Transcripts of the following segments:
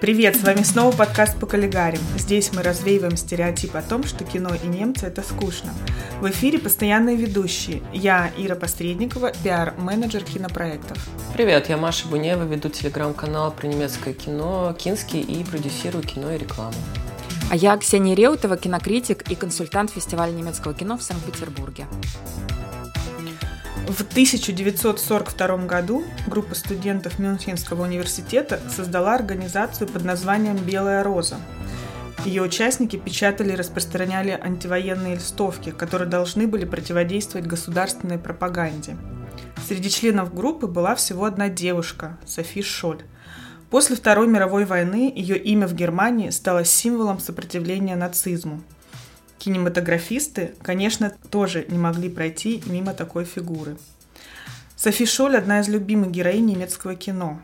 Привет, с вами снова подкаст по коллегарим. Здесь мы развеиваем стереотип о том, что кино и немцы – это скучно. В эфире постоянные ведущие. Я, Ира Посредникова, пиар-менеджер кинопроектов. Привет, я Маша Бунева, веду телеграм-канал про немецкое кино «Кинский» и продюсирую кино и рекламу. А я Ксения Реутова, кинокритик и консультант фестиваля немецкого кино в Санкт-Петербурге. В 1942 году группа студентов Мюнхенского университета создала организацию под названием «Белая роза». Ее участники печатали и распространяли антивоенные листовки, которые должны были противодействовать государственной пропаганде. Среди членов группы была всего одна девушка – Софи Шоль. После Второй мировой войны ее имя в Германии стало символом сопротивления нацизму – Кинематографисты, конечно, тоже не могли пройти мимо такой фигуры. Софи Шоль – одна из любимых героинь немецкого кино.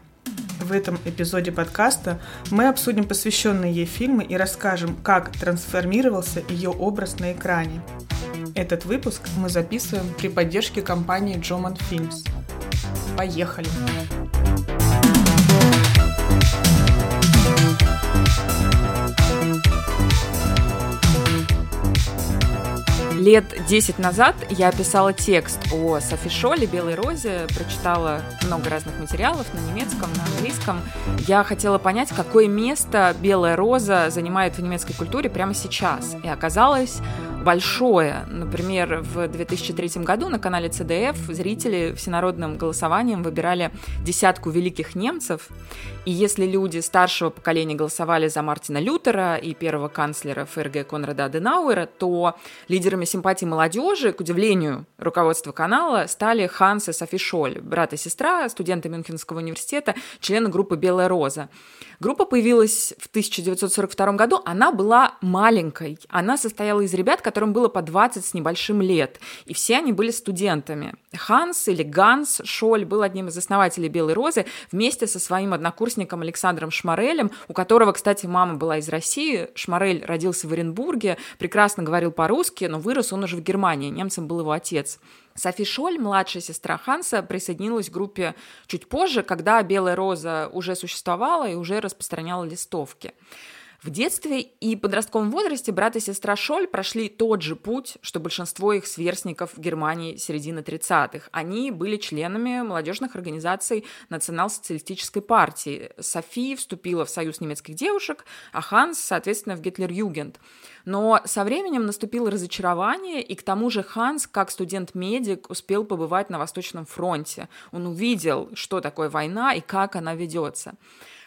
В этом эпизоде подкаста мы обсудим посвященные ей фильмы и расскажем, как трансформировался ее образ на экране. Этот выпуск мы записываем при поддержке компании Джоман Films. Поехали! Лет 10 назад я писала текст о Софи Шоле, Белой Розе, прочитала много разных материалов на немецком, на английском. Я хотела понять, какое место Белая Роза занимает в немецкой культуре прямо сейчас. И оказалось, большое. Например, в 2003 году на канале ЦДФ зрители всенародным голосованием выбирали десятку великих немцев. И если люди старшего поколения голосовали за Мартина Лютера и первого канцлера ФРГ Конрада Аденауэра, то лидерами симпатии молодежи, к удивлению руководства канала, стали Ханс и Софи Шоль, брат и сестра, студенты Мюнхенского университета, члены группы «Белая роза». Группа появилась в 1942 году, она была маленькой. Она состояла из ребят, которым было по 20 с небольшим лет, и все они были студентами. Ханс или Ганс Шоль был одним из основателей «Белой розы» вместе со своим однокурсником Александром Шмарелем, у которого, кстати, мама была из России. Шмарель родился в Оренбурге, прекрасно говорил по-русски, но вырос он уже в Германии, немцем был его отец. Софи Шоль, младшая сестра Ханса, присоединилась к группе чуть позже, когда «Белая роза» уже существовала и уже распространяла листовки. В детстве и подростковом возрасте брат и сестра Шоль прошли тот же путь, что большинство их сверстников в Германии середины 30-х. Они были членами молодежных организаций национал-социалистической партии. Софи вступила в союз немецких девушек, а Ханс, соответственно, в Гитлер-Югент. Но со временем наступило разочарование, и к тому же Ханс, как студент-медик, успел побывать на Восточном фронте. Он увидел, что такое война и как она ведется.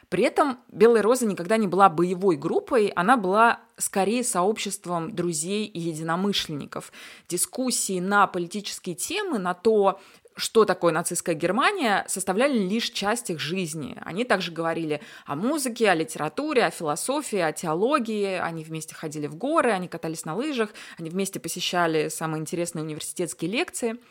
При этом Белая Роза никогда не была боевой группой, она была скорее сообществом друзей и единомышленников. Дискуссии на политические темы, на то, что такое нацистская Германия, составляли лишь часть их жизни. Они также говорили о музыке, о литературе, о философии, о теологии. Они вместе ходили в горы, они катались на лыжах, они вместе посещали самые интересные университетские лекции –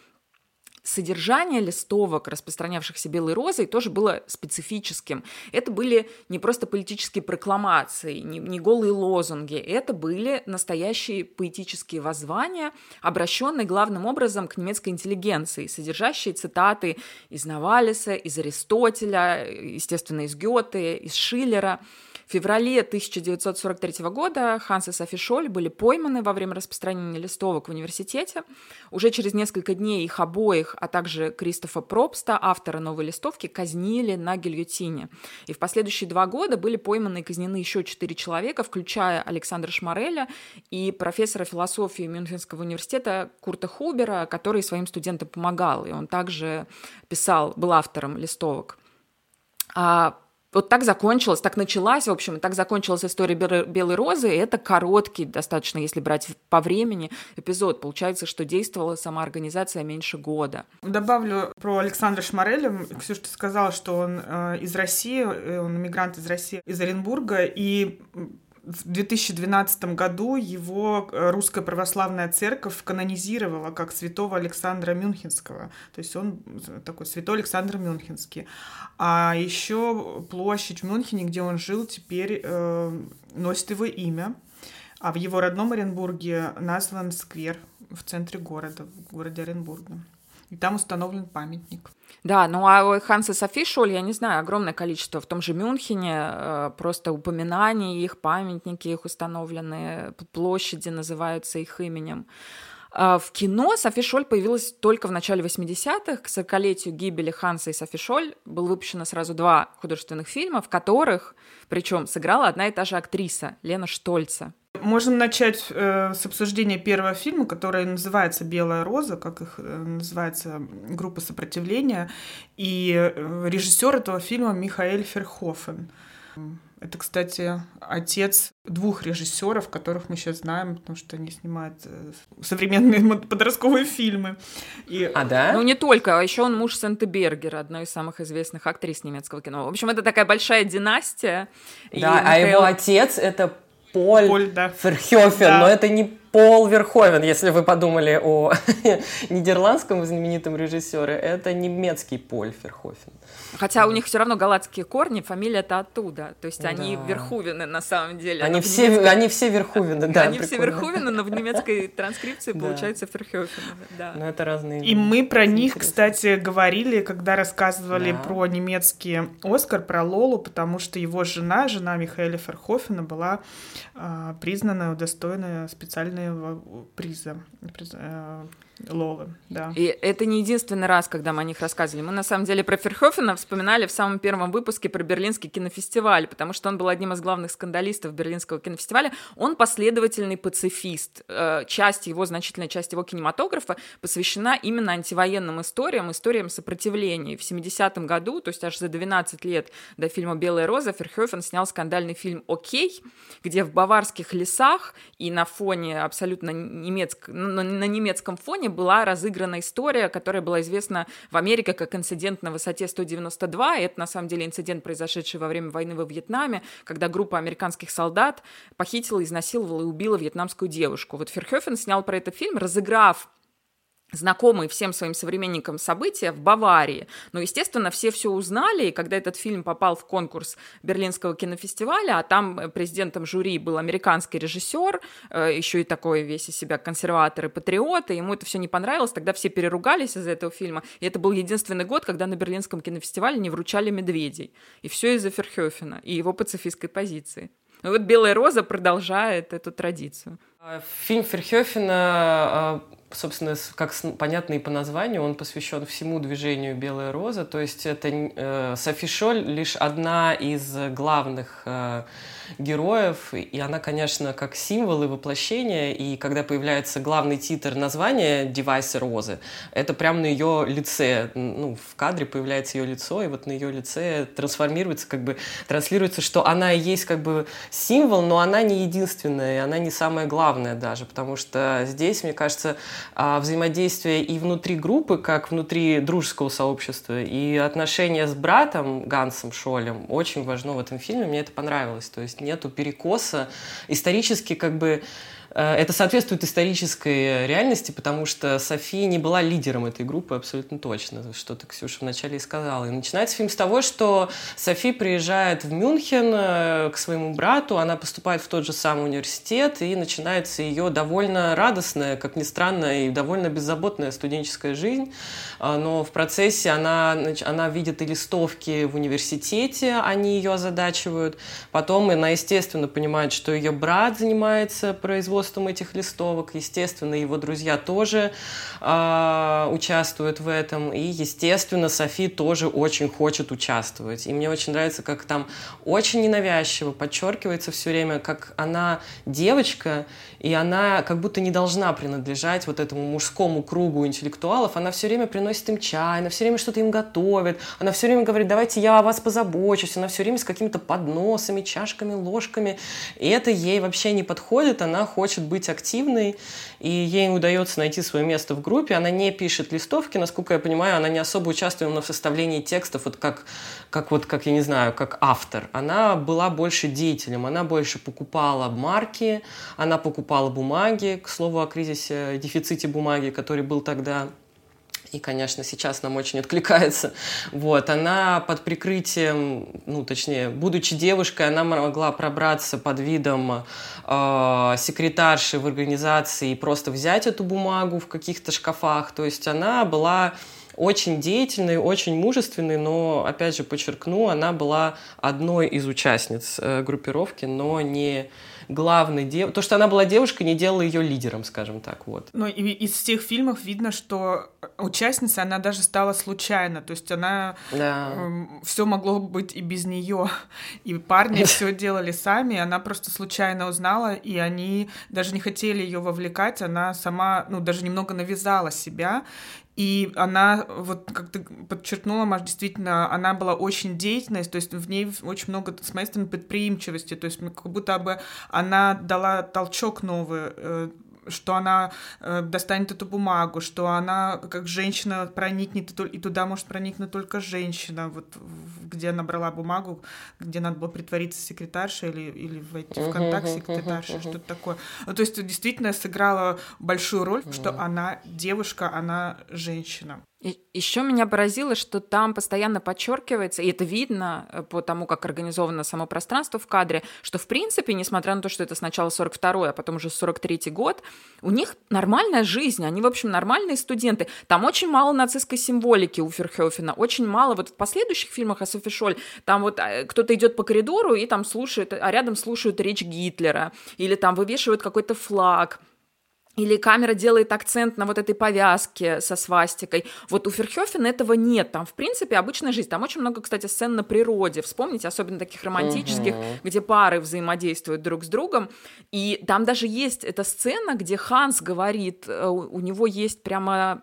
содержание листовок, распространявшихся белой розой, тоже было специфическим. Это были не просто политические прокламации, не, не голые лозунги, это были настоящие поэтические воззвания, обращенные главным образом к немецкой интеллигенции, содержащие цитаты из Навалиса, из Аристотеля, естественно, из Гёте, из Шиллера – в феврале 1943 года Ханс и Софи Шоль были пойманы во время распространения листовок в университете. Уже через несколько дней их обоих, а также Кристофа Пробста, автора новой листовки, казнили на гильотине. И в последующие два года были пойманы и казнены еще четыре человека, включая Александра Шмареля и профессора философии Мюнхенского университета Курта Хубера, который своим студентам помогал. И он также писал, был автором листовок. А вот так закончилась, так началась, в общем, так закончилась история Белой Розы, и это короткий достаточно, если брать по времени, эпизод. Получается, что действовала сама организация меньше года. Добавлю про Александра Шмареля. Ксюша, ты сказала, что он э, из России, э, он иммигрант из России, из Оренбурга, и в 2012 году его э, русская православная церковь канонизировала как святого Александра Мюнхенского. То есть он такой святой Александр Мюнхенский. А еще площадь в Мюнхене, где он жил, теперь э, носит его имя. А в его родном Оренбурге назван сквер в центре города, в городе Оренбурга. И там установлен памятник. Да, ну а Ханса Софи Шоль, я не знаю, огромное количество в том же Мюнхене, э, просто упоминаний, их памятники, их установленные площади называются их именем. А в кино Софи Шоль появилась только в начале 80-х. К 40-летию гибели Ханса и Софи Шоль было выпущено сразу два художественных фильма, в которых, причем, сыграла одна и та же актриса Лена Штольца. Можем начать э, с обсуждения первого фильма, который называется «Белая роза», как их э, называется группа сопротивления. И э, режиссер этого фильма Михаэль Ферхофен. Это, кстати, отец двух режиссеров, которых мы сейчас знаем, потому что они снимают э, современные подростковые фильмы. И... А, да? Ну, не только, а еще он муж Санты Бергер, одной из самых известных актрис немецкого кино. В общем, это такая большая династия. Да, а его отец — это Поль, Поль да. Ферхёфен, да. но это не Пол Верховен, если вы подумали о нидерландском знаменитом режиссере, это немецкий Поль Ферхофен. Хотя у них все равно галатские корни, фамилия-то оттуда. То есть они да. Верхувины на самом деле. Они, все, немецкой... они все Верхувины, да. Они прикольно. все Верхувины, но в немецкой транскрипции получается Ферхофен. Да. Но это разные. И мы про них, кстати, говорили, когда рассказывали про немецкий Оскар, про Лолу, потому что его жена, жена Михаэля Ферхофена, была а, признана, специального приза. Э, Лолы, да. И это не единственный раз, когда мы о них рассказывали. Мы, на самом деле, про Ферхофена вспоминали в самом первом выпуске про Берлинский кинофестиваль, потому что он был одним из главных скандалистов Берлинского кинофестиваля. Он последовательный пацифист. Э, часть его, значительная часть его кинематографа посвящена именно антивоенным историям, историям сопротивления. В 70-м году, то есть аж за 12 лет до фильма «Белая роза», Ферхофен снял скандальный фильм «Окей», где в баварских лесах и на фоне абсолютно немецк... на немецком фоне Лондоне была разыграна история, которая была известна в Америке как инцидент на высоте 192. И это на самом деле инцидент, произошедший во время войны во Вьетнаме, когда группа американских солдат похитила, изнасиловала и убила вьетнамскую девушку. Вот Ферхёфен снял про этот фильм, разыграв знакомые всем своим современникам события в Баварии. Но, естественно, все все узнали, и когда этот фильм попал в конкурс Берлинского кинофестиваля, а там э, президентом жюри был американский режиссер, э, еще и такой весь из себя консерватор и патриот, и ему это все не понравилось, тогда все переругались из-за этого фильма, и это был единственный год, когда на Берлинском кинофестивале не вручали медведей. И все из-за Ферхёфена и его пацифистской позиции. И вот «Белая роза» продолжает эту традицию. Фильм Ферхёфена собственно, как понятно и по названию, он посвящен всему движению «Белая роза», то есть это э, Софи Шоль лишь одна из главных э, героев, и она, конечно, как символ и воплощение, и когда появляется главный титр названия «Девайсы розы», это прямо на ее лице, ну, в кадре появляется ее лицо, и вот на ее лице трансформируется, как бы транслируется, что она и есть как бы символ, но она не единственная, она не самая главная даже, потому что здесь, мне кажется, а, взаимодействие и внутри группы, как внутри дружеского сообщества, и отношения с братом Гансом Шолем очень важно в этом фильме, мне это понравилось, то есть нету перекоса. Исторически как бы это соответствует исторической реальности, потому что София не была лидером этой группы абсолютно точно, что ты, Ксюша, вначале и сказала. И начинается фильм с того, что Софи приезжает в Мюнхен э, к своему брату, она поступает в тот же самый университет, и начинается ее довольно радостная, как ни странно, и довольно беззаботная студенческая жизнь. Но в процессе она, она видит и листовки в университете, они ее озадачивают. Потом она, естественно, понимает, что ее брат занимается производством производством этих листовок. Естественно, его друзья тоже э, участвуют в этом. И, естественно, Софи тоже очень хочет участвовать. И мне очень нравится, как там очень ненавязчиво подчеркивается все время, как она девочка, и она как будто не должна принадлежать вот этому мужскому кругу интеллектуалов. Она все время приносит им чай, она все время что-то им готовит, она все время говорит, давайте я о вас позабочусь, она все время с какими-то подносами, чашками, ложками. И это ей вообще не подходит, она хочет быть активной, и ей удается найти свое место в группе. Она не пишет листовки, насколько я понимаю, она не особо участвует в составлении текстов, вот как, как вот, как я не знаю, как автор. Она была больше деятелем, она больше покупала марки, она покупала бумаги, к слову о кризисе, дефиците бумаги, который был тогда и, конечно, сейчас нам очень откликается. Вот, она под прикрытием, ну, точнее, будучи девушкой, она могла пробраться под видом э, секретарши в организации и просто взять эту бумагу в каких-то шкафах. То есть она была очень деятельной, очень мужественной, но, опять же, подчеркну, она была одной из участниц э, группировки, но не главной дев... То, что она была девушкой, не делало ее лидером, скажем так, вот. Ну, и из всех фильмов видно, что участница, она даже стала случайно, то есть она... Да. Эм, все могло быть и без нее, и парни все делали сами, она просто случайно узнала, и они даже не хотели ее вовлекать, она сама, ну, даже немного навязала себя, и она, вот как ты подчеркнула, Маш, действительно, она была очень деятельной, то есть в ней очень много, с моей стороны, предприимчивости, то есть как будто бы она дала толчок новый э, что она э, достанет эту бумагу, что она как женщина проникнет, и туда может проникнуть только женщина, вот где она брала бумагу, где надо было притвориться секретаршей или, или войти в контакт секретаршей, что-то такое. Ну, то есть действительно сыграла большую роль, что она девушка, она женщина. Еще меня поразило, что там постоянно подчеркивается, и это видно э, по тому, как организовано само пространство в кадре, что в принципе, несмотря на то, что это сначала 42-й, а потом уже 43-й год, у них нормальная жизнь, они, в общем, нормальные студенты. Там очень мало нацистской символики у Ферхёфена, очень мало. Вот в последующих фильмах о Софи Шоль, там вот э, кто-то идет по коридору и там слушает, а рядом слушают речь Гитлера, или там вывешивают какой-то флаг, или камера делает акцент на вот этой повязке со свастикой. Вот у Ферхёфена этого нет. Там, в принципе, обычная жизнь. Там очень много, кстати, сцен на природе. Вспомните, особенно таких романтических, uh-huh. где пары взаимодействуют друг с другом. И там даже есть эта сцена, где Ханс говорит, э, у него есть прямо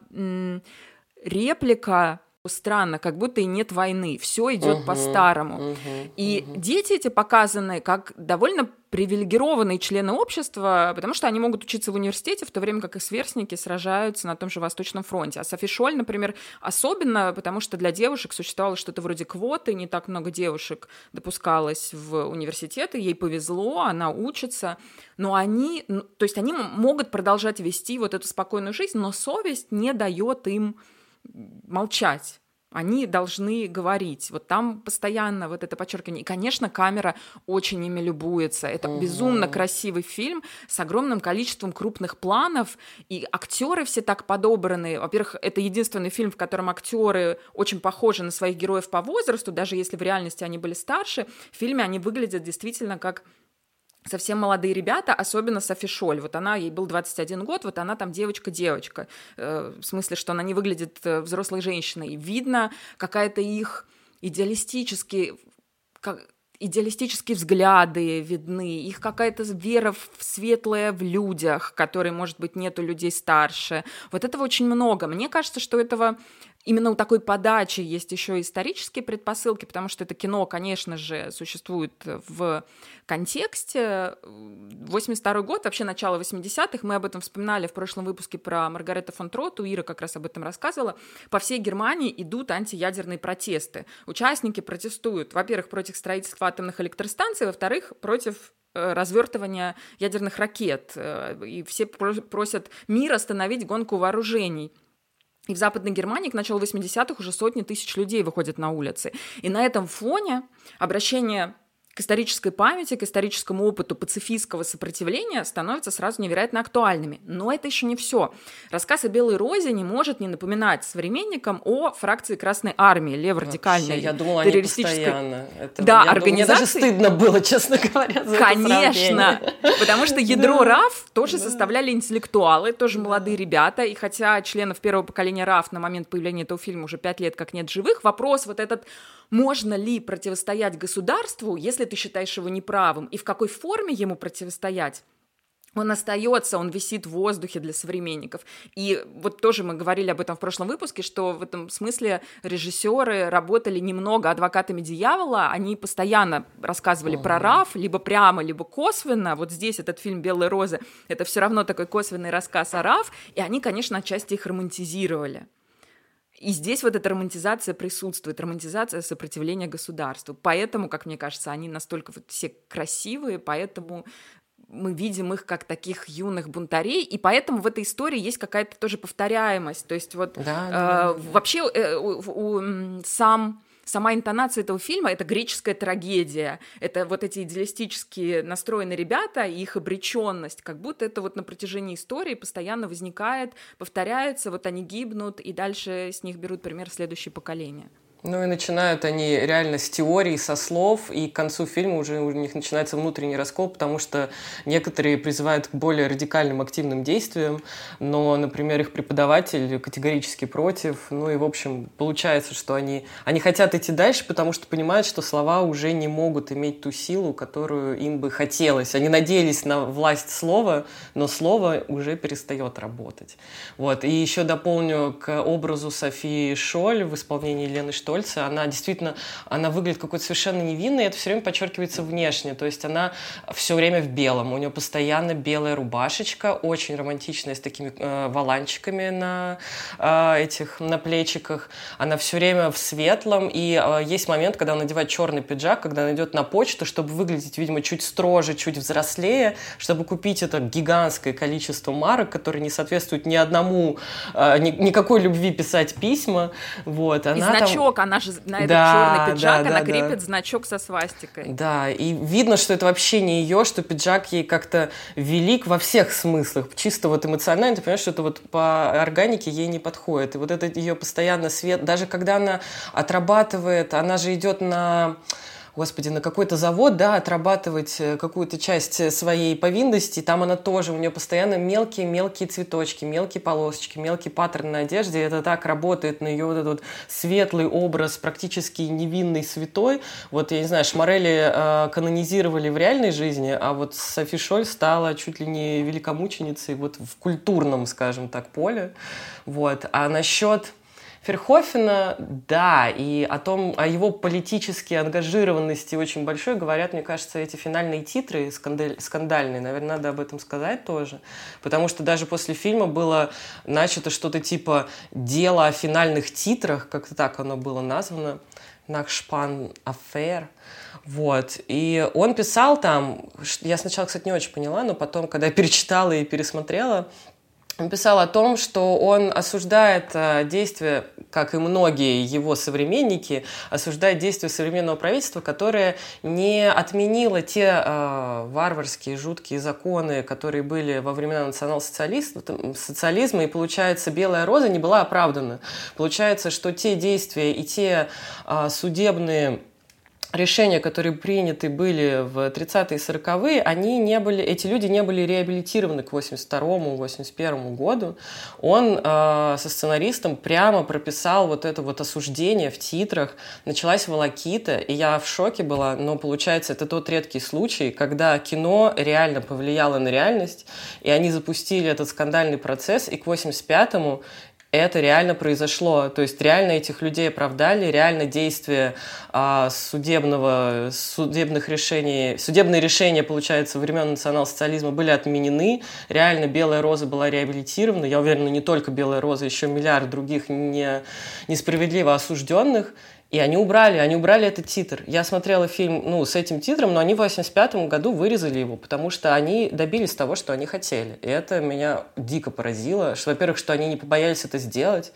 реплика странно, как будто и нет войны, все идет uh-huh, по-старому. Uh-huh, и uh-huh. дети эти показаны как довольно привилегированные члены общества, потому что они могут учиться в университете, в то время как их сверстники сражаются на том же Восточном фронте. А Софи Шоль, например, особенно, потому что для девушек существовало что-то вроде квоты, не так много девушек допускалось в университеты, ей повезло, она учится, но они, то есть они могут продолжать вести вот эту спокойную жизнь, но совесть не дает им молчать. Они должны говорить. Вот там постоянно вот это подчеркивание. И, конечно, камера очень ими любуется. Это угу. безумно красивый фильм с огромным количеством крупных планов. И актеры все так подобраны. Во-первых, это единственный фильм, в котором актеры очень похожи на своих героев по возрасту, даже если в реальности они были старше. В фильме они выглядят действительно как совсем молодые ребята, особенно Софи Шоль. Вот она, ей был 21 год, вот она там девочка-девочка. Э, в смысле, что она не выглядит э, взрослой женщиной. Видно какая-то их идеалистический, как, идеалистические взгляды видны, их какая-то вера в светлое в людях, которые, может быть, нету людей старше. Вот этого очень много. Мне кажется, что этого именно у такой подачи есть еще исторические предпосылки, потому что это кино, конечно же, существует в контексте. 82 год, вообще начало 80-х, мы об этом вспоминали в прошлом выпуске про Маргарета фон Троту, Ира как раз об этом рассказывала. По всей Германии идут антиядерные протесты. Участники протестуют, во-первых, против строительства атомных электростанций, во-вторых, против э, развертывания ядерных ракет. Э, и все просят мир остановить гонку вооружений. И в Западной Германии к началу 80-х уже сотни тысяч людей выходят на улицы. И на этом фоне обращение к исторической памяти, к историческому опыту пацифистского сопротивления становятся сразу невероятно актуальными. Но это еще не все. Рассказ о Белой Розе не может не напоминать современникам о фракции Красной Армии, леворадикальной я думала, террористической... Это, да, я организации. Мне даже стыдно было, честно говоря, за Конечно, потому что ядро РАФ тоже составляли интеллектуалы, тоже молодые ребята, и хотя членов первого поколения РАФ на момент появления этого фильма уже пять лет как нет живых, вопрос вот этот можно ли противостоять государству, если ты считаешь его неправым, и в какой форме ему противостоять, он остается, он висит в воздухе для современников. И вот тоже мы говорили об этом в прошлом выпуске, что в этом смысле режиссеры работали немного адвокатами дьявола, они постоянно рассказывали про Раф, либо прямо, либо косвенно. Вот здесь этот фильм «Белые розы» — это все равно такой косвенный рассказ о Раф, и они, конечно, отчасти их романтизировали. И здесь вот эта романтизация присутствует, романтизация сопротивления государству. Поэтому, как мне кажется, они настолько вот все красивые, поэтому мы видим их как таких юных бунтарей, и поэтому в этой истории есть какая-то тоже повторяемость. То есть вот да, э, да, да. вообще э, у, у, сам сама интонация этого фильма — это греческая трагедия. Это вот эти идеалистически настроенные ребята и их обреченность, как будто это вот на протяжении истории постоянно возникает, повторяется, вот они гибнут, и дальше с них берут пример следующее поколение. Ну и начинают они реально с теории, со слов, и к концу фильма уже у них начинается внутренний раскол, потому что некоторые призывают к более радикальным активным действиям, но, например, их преподаватель категорически против. Ну и, в общем, получается, что они, они хотят идти дальше, потому что понимают, что слова уже не могут иметь ту силу, которую им бы хотелось. Они надеялись на власть слова, но слово уже перестает работать. Вот. И еще дополню к образу Софии Шоль в исполнении Лены Штоль, Штольца, она действительно, она выглядит какой-то совершенно невинной, и это все время подчеркивается внешне, то есть она все время в белом, у нее постоянно белая рубашечка, очень романтичная, с такими э, валанчиками на э, этих, на плечиках, она все время в светлом, и э, есть момент, когда она надевает черный пиджак, когда она идет на почту, чтобы выглядеть, видимо, чуть строже, чуть взрослее, чтобы купить это гигантское количество марок, которые не соответствуют ни одному, э, ни, никакой любви писать письма, вот, она и значок, она же на этот да, черный пиджак, да, она да, крепит да. значок со свастикой. Да, и видно, что это вообще не ее, что пиджак ей как-то велик во всех смыслах. Чисто вот эмоционально, ты понимаешь, что это вот по органике ей не подходит. И вот этот ее постоянно свет, даже когда она отрабатывает, она же идет на господи, на какой-то завод, да, отрабатывать э, какую-то часть э, своей повинности, там она тоже, у нее постоянно мелкие-мелкие цветочки, мелкие полосочки, мелкий паттерн на одежде, и это так работает на ее вот этот вот светлый образ, практически невинный, святой. Вот, я не знаю, Шмарели э, канонизировали в реальной жизни, а вот Софи Шоль стала чуть ли не великомученицей вот в культурном, скажем так, поле. Вот. А насчет Ферхофена, да, и о том, о его политической ангажированности очень большой говорят, мне кажется, эти финальные титры скандаль, скандальные. Наверное, надо об этом сказать тоже. Потому что даже после фильма было начато что-то типа «Дело о финальных титрах», как-то так оно было названо, «Нахшпан Афер». Вот. И он писал там, я сначала, кстати, не очень поняла, но потом, когда я перечитала и пересмотрела, он писал о том, что он осуждает э, действия, как и многие его современники, осуждает действия современного правительства, которое не отменило те э, варварские, жуткие законы, которые были во времена национал-социализма, и, получается, «Белая роза» не была оправдана. Получается, что те действия и те э, судебные решения, которые приняты были в 30-е и 40-е, они не были, эти люди не были реабилитированы к 82-81 году. Он э, со сценаристом прямо прописал вот это вот осуждение в титрах. Началась волокита, и я в шоке была, но получается, это тот редкий случай, когда кино реально повлияло на реальность, и они запустили этот скандальный процесс, и к 85-му это реально произошло. То есть реально этих людей оправдали, реально действия а, судебного, судебных решений, судебные решения, получается, времен национал-социализма были отменены. Реально Белая Роза была реабилитирована. Я уверена, не только Белая Роза, еще миллиард других не, несправедливо осужденных. И они убрали, они убрали этот титр. Я смотрела фильм ну, с этим титром, но они в 85 году вырезали его, потому что они добились того, что они хотели. И это меня дико поразило. Что, во-первых, что они не побоялись это сделать,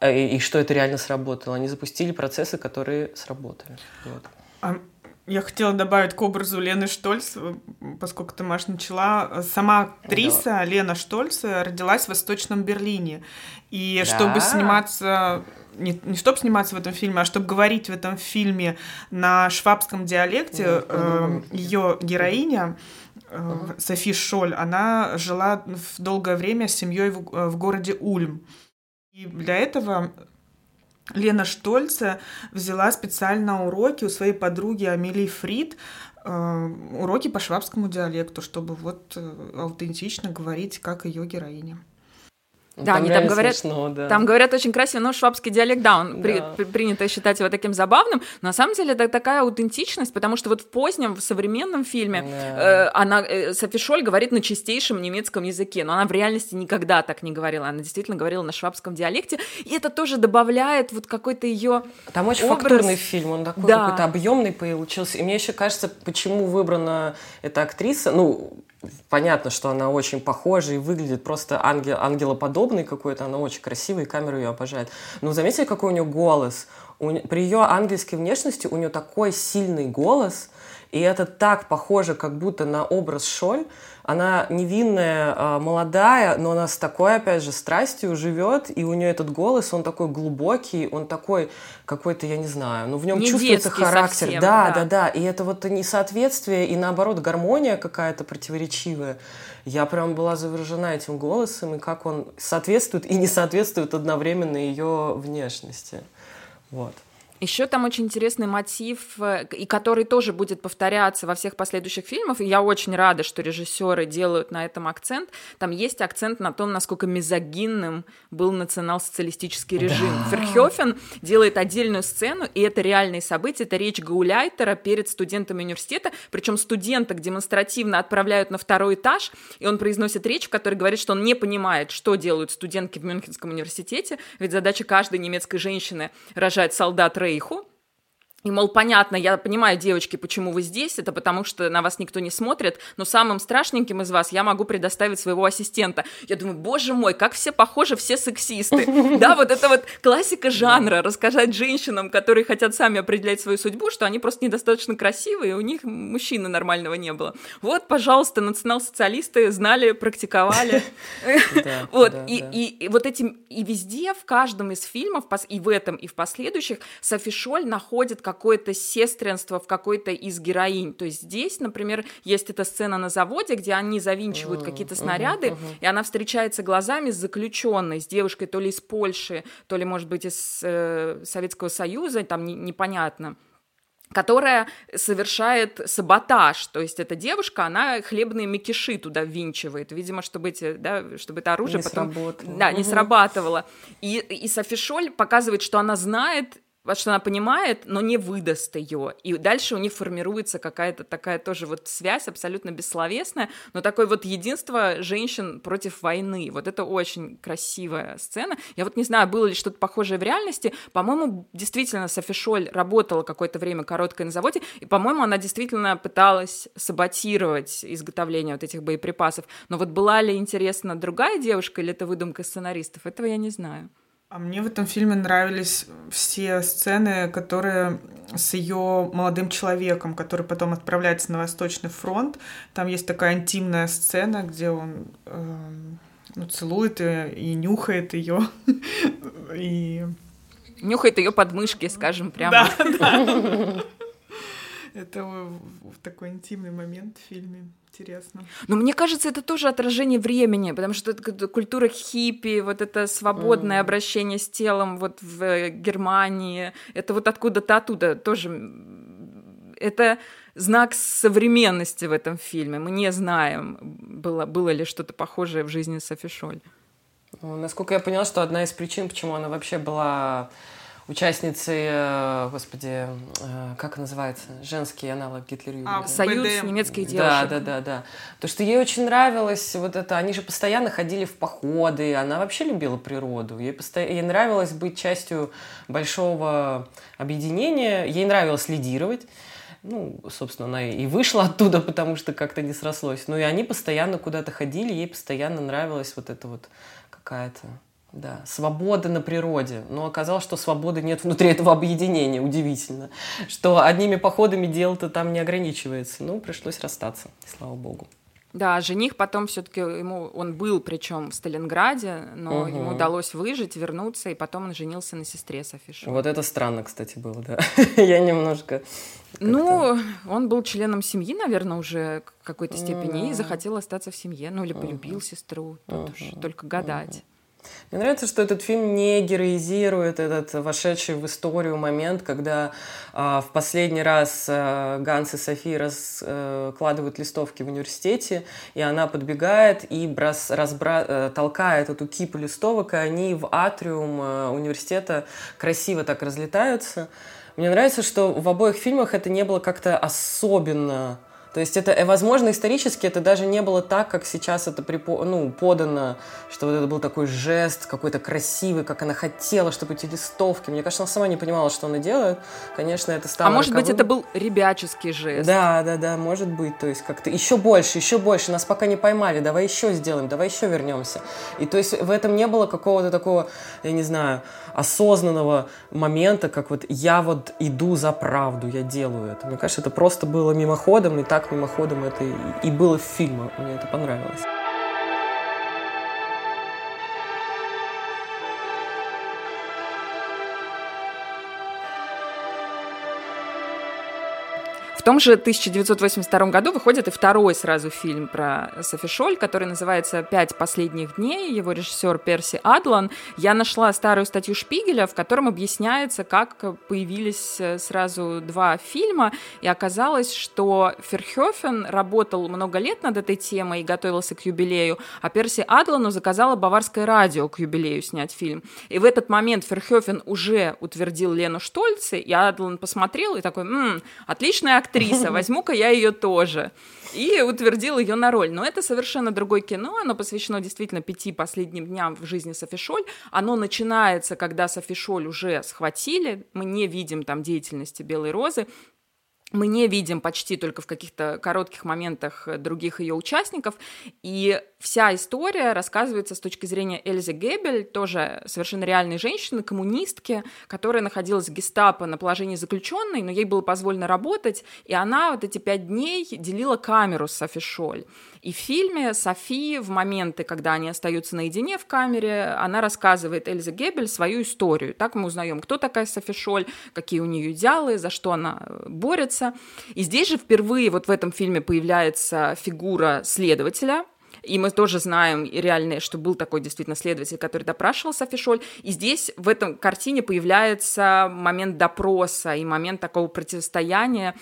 э, и, и что это реально сработало. Они запустили процессы, которые сработали. Вот. А я хотела добавить к образу Лены Штольц, поскольку ты, Маш, начала. Сама актриса да. Лена Штольц родилась в Восточном Берлине. И да. чтобы сниматься не, не чтобы сниматься в этом фильме, а чтобы говорить в этом фильме на швабском диалекте, э, эм, ее героиня э, Софи Шоль, она жила в долгое время с семьей в, в городе Ульм. И для этого Лена Штольца взяла специально уроки у своей подруги Амелии Фрид, э, уроки по швабскому диалекту, чтобы вот э, аутентично говорить, как ее героиня. Да, там они там говорят, смешно, да. там говорят очень красиво, но швабский диалект, да, он да. При, при, принято считать его таким забавным, но на самом деле это такая аутентичность, потому что вот в позднем, в современном фильме да. э, она, э, Софи Шоль говорит на чистейшем немецком языке, но она в реальности никогда так не говорила, она действительно говорила на швабском диалекте, и это тоже добавляет вот какой-то ее Там очень образ. фактурный фильм, он такой да. какой-то объемный получился, и мне еще кажется, почему выбрана эта актриса, ну, понятно, что она очень похожа и выглядит просто ангел, ангелоподобной какой-то, она очень красивая, и камера ее обожает. Но заметьте, какой у нее голос. У, при ее ангельской внешности у нее такой сильный голос, и это так похоже, как будто на образ Шоль, она невинная, а, молодая, но она с такой, опять же, страстью живет, и у нее этот голос, он такой глубокий, он такой какой-то, я не знаю, ну в нем не чувствуется характер. Совсем, да, да, да, да. И это вот несоответствие, и наоборот, гармония какая-то противоречивая. Я прям была заворожена этим голосом, и как он соответствует и не соответствует одновременно ее внешности. Вот. Еще там очень интересный мотив, э, и который тоже будет повторяться во всех последующих фильмах. И я очень рада, что режиссеры делают на этом акцент. Там есть акцент на том, насколько мизогинным был национал-социалистический режим. Да. Ферхёфен делает отдельную сцену, и это реальные события. Это речь Гауляйтера перед студентами университета. Причем студенток демонстративно отправляют на второй этаж, и он произносит речь, в которой говорит, что он не понимает, что делают студентки в Мюнхенском университете, ведь задача каждой немецкой женщины рожать солдат Рейху, и, мол, понятно, я понимаю, девочки, почему вы здесь, это потому что на вас никто не смотрит, но самым страшненьким из вас я могу предоставить своего ассистента. Я думаю, боже мой, как все похожи, все сексисты. Да, вот это вот классика жанра, рассказать женщинам, которые хотят сами определять свою судьбу, что они просто недостаточно красивые, и у них мужчины нормального не было. Вот, пожалуйста, национал-социалисты знали, практиковали. Вот, и вот этим, и везде, в каждом из фильмов, и в этом, и в последующих, Софи Шоль находит какое-то сестринство в какой-то из героинь. То есть здесь, например, есть эта сцена на заводе, где они завинчивают какие-то снаряды, uh-huh. и она встречается глазами с заключенной, с девушкой то ли из Польши, то ли, может быть, из э, Советского Союза, там не, непонятно которая совершает саботаж, то есть эта девушка, она хлебные мякиши туда ввинчивает, видимо, чтобы эти, да, чтобы это оружие не потом, сработало. да, не угу. срабатывало. И и Софи Шоль показывает, что она знает что она понимает, но не выдаст ее. И дальше у них формируется какая-то такая тоже вот связь абсолютно бессловесная, но такое вот единство женщин против войны. Вот это очень красивая сцена. Я вот не знаю, было ли что-то похожее в реальности. По-моему, действительно, Софи Шоль работала какое-то время короткое на заводе, и, по-моему, она действительно пыталась саботировать изготовление вот этих боеприпасов. Но вот была ли интересна другая девушка или это выдумка сценаристов, этого я не знаю. А мне в этом фильме нравились все сцены, которые с ее молодым человеком, который потом отправляется на Восточный фронт. Там есть такая интимная сцена, где он э, ну, целует и, и нюхает ее. и... Нюхает ее подмышки, скажем прямо. Да, да. Это такой интимный момент в фильме интересно. Но мне кажется, это тоже отражение времени, потому что это культура хиппи, вот это свободное mm. обращение с телом вот в э, Германии, это вот откуда-то оттуда тоже. Это знак современности в этом фильме. Мы не знаем, было, было ли что-то похожее в жизни Софи Шоль. Ну, насколько я поняла, что одна из причин, почему она вообще была участницы, э, господи, э, как называется, женский аналог Гитлер а, Союз БДМ. немецких девушек. Да, да, да, да. То, что ей очень нравилось вот это, они же постоянно ходили в походы, она вообще любила природу, ей, постоянно, ей нравилось быть частью большого объединения, ей нравилось лидировать, ну, собственно, она и вышла оттуда, потому что как-то не срослось. Ну и они постоянно куда-то ходили, ей постоянно нравилась вот эта вот какая-то да, свобода на природе. Но оказалось, что свободы нет внутри этого объединения. Удивительно. Что одними походами дело-то там не ограничивается. Ну, пришлось расстаться, слава богу. Да, жених потом все-таки ему, он был причем в Сталинграде, но угу. ему удалось выжить, вернуться, и потом он женился на сестре Софи Вот это странно, кстати, было, да. Я немножко... Ну, он был членом семьи, наверное, уже в какой-то степени, и захотел остаться в семье, ну или полюбил сестру, тут уж только гадать. Мне нравится, что этот фильм не героизирует этот вошедший в историю момент, когда э, в последний раз э, Ганс и Софи раскладывают э, листовки в университете, и она подбегает и брос, разбра, э, толкает эту кипу листовок, и они в атриум э, университета красиво так разлетаются. Мне нравится, что в обоих фильмах это не было как-то особенно то есть это, э, возможно, исторически это даже не было так, как сейчас это припо... ну, подано, что вот это был такой жест какой-то красивый, как она хотела, чтобы эти листовки. Мне кажется, она сама не понимала, что она делает. Конечно, это стало... А может роковым. быть, это был ребяческий жест? Да, да, да, может быть. То есть как-то еще больше, еще больше. Нас пока не поймали, давай еще сделаем, давай еще вернемся. И то есть в этом не было какого-то такого, я не знаю, осознанного момента, как вот я вот иду за правду, я делаю это. Мне кажется, это просто было мимоходом, и так мимоходом это и было в фильме. Мне это понравилось. В том же 1982 году выходит и второй сразу фильм про Софи Шоль, который называется «Пять последних дней». Его режиссер Перси Адлан. Я нашла старую статью Шпигеля, в котором объясняется, как появились э, сразу два фильма. И оказалось, что Ферхёфен работал много лет над этой темой и готовился к юбилею, а Перси Адлану заказала Баварское радио к юбилею снять фильм. И в этот момент Ферхёфен уже утвердил Лену Штольце, и Адлан посмотрел и такой, «М, отличная актриса, актриса, возьму-ка я ее тоже. И утвердил ее на роль. Но это совершенно другое кино, оно посвящено действительно пяти последним дням в жизни Софи Шоль. Оно начинается, когда Софи Шоль уже схватили, мы не видим там деятельности Белой Розы, мы не видим почти только в каких-то коротких моментах других ее участников, и вся история рассказывается с точки зрения Эльзы Гебель, тоже совершенно реальной женщины, коммунистки, которая находилась в гестапо на положении заключенной, но ей было позволено работать, и она вот эти пять дней делила камеру с Софи Шоль. И в фильме Софи в моменты, когда они остаются наедине в камере, она рассказывает Эльзе Гебель свою историю. Так мы узнаем, кто такая Софи Шоль, какие у нее идеалы, за что она э, борется. И здесь же впервые вот в этом фильме появляется фигура следователя, и мы тоже знаем реально, что был такой действительно следователь, который допрашивал Софи Шоль. И здесь в этом картине появляется момент допроса и момент такого противостояния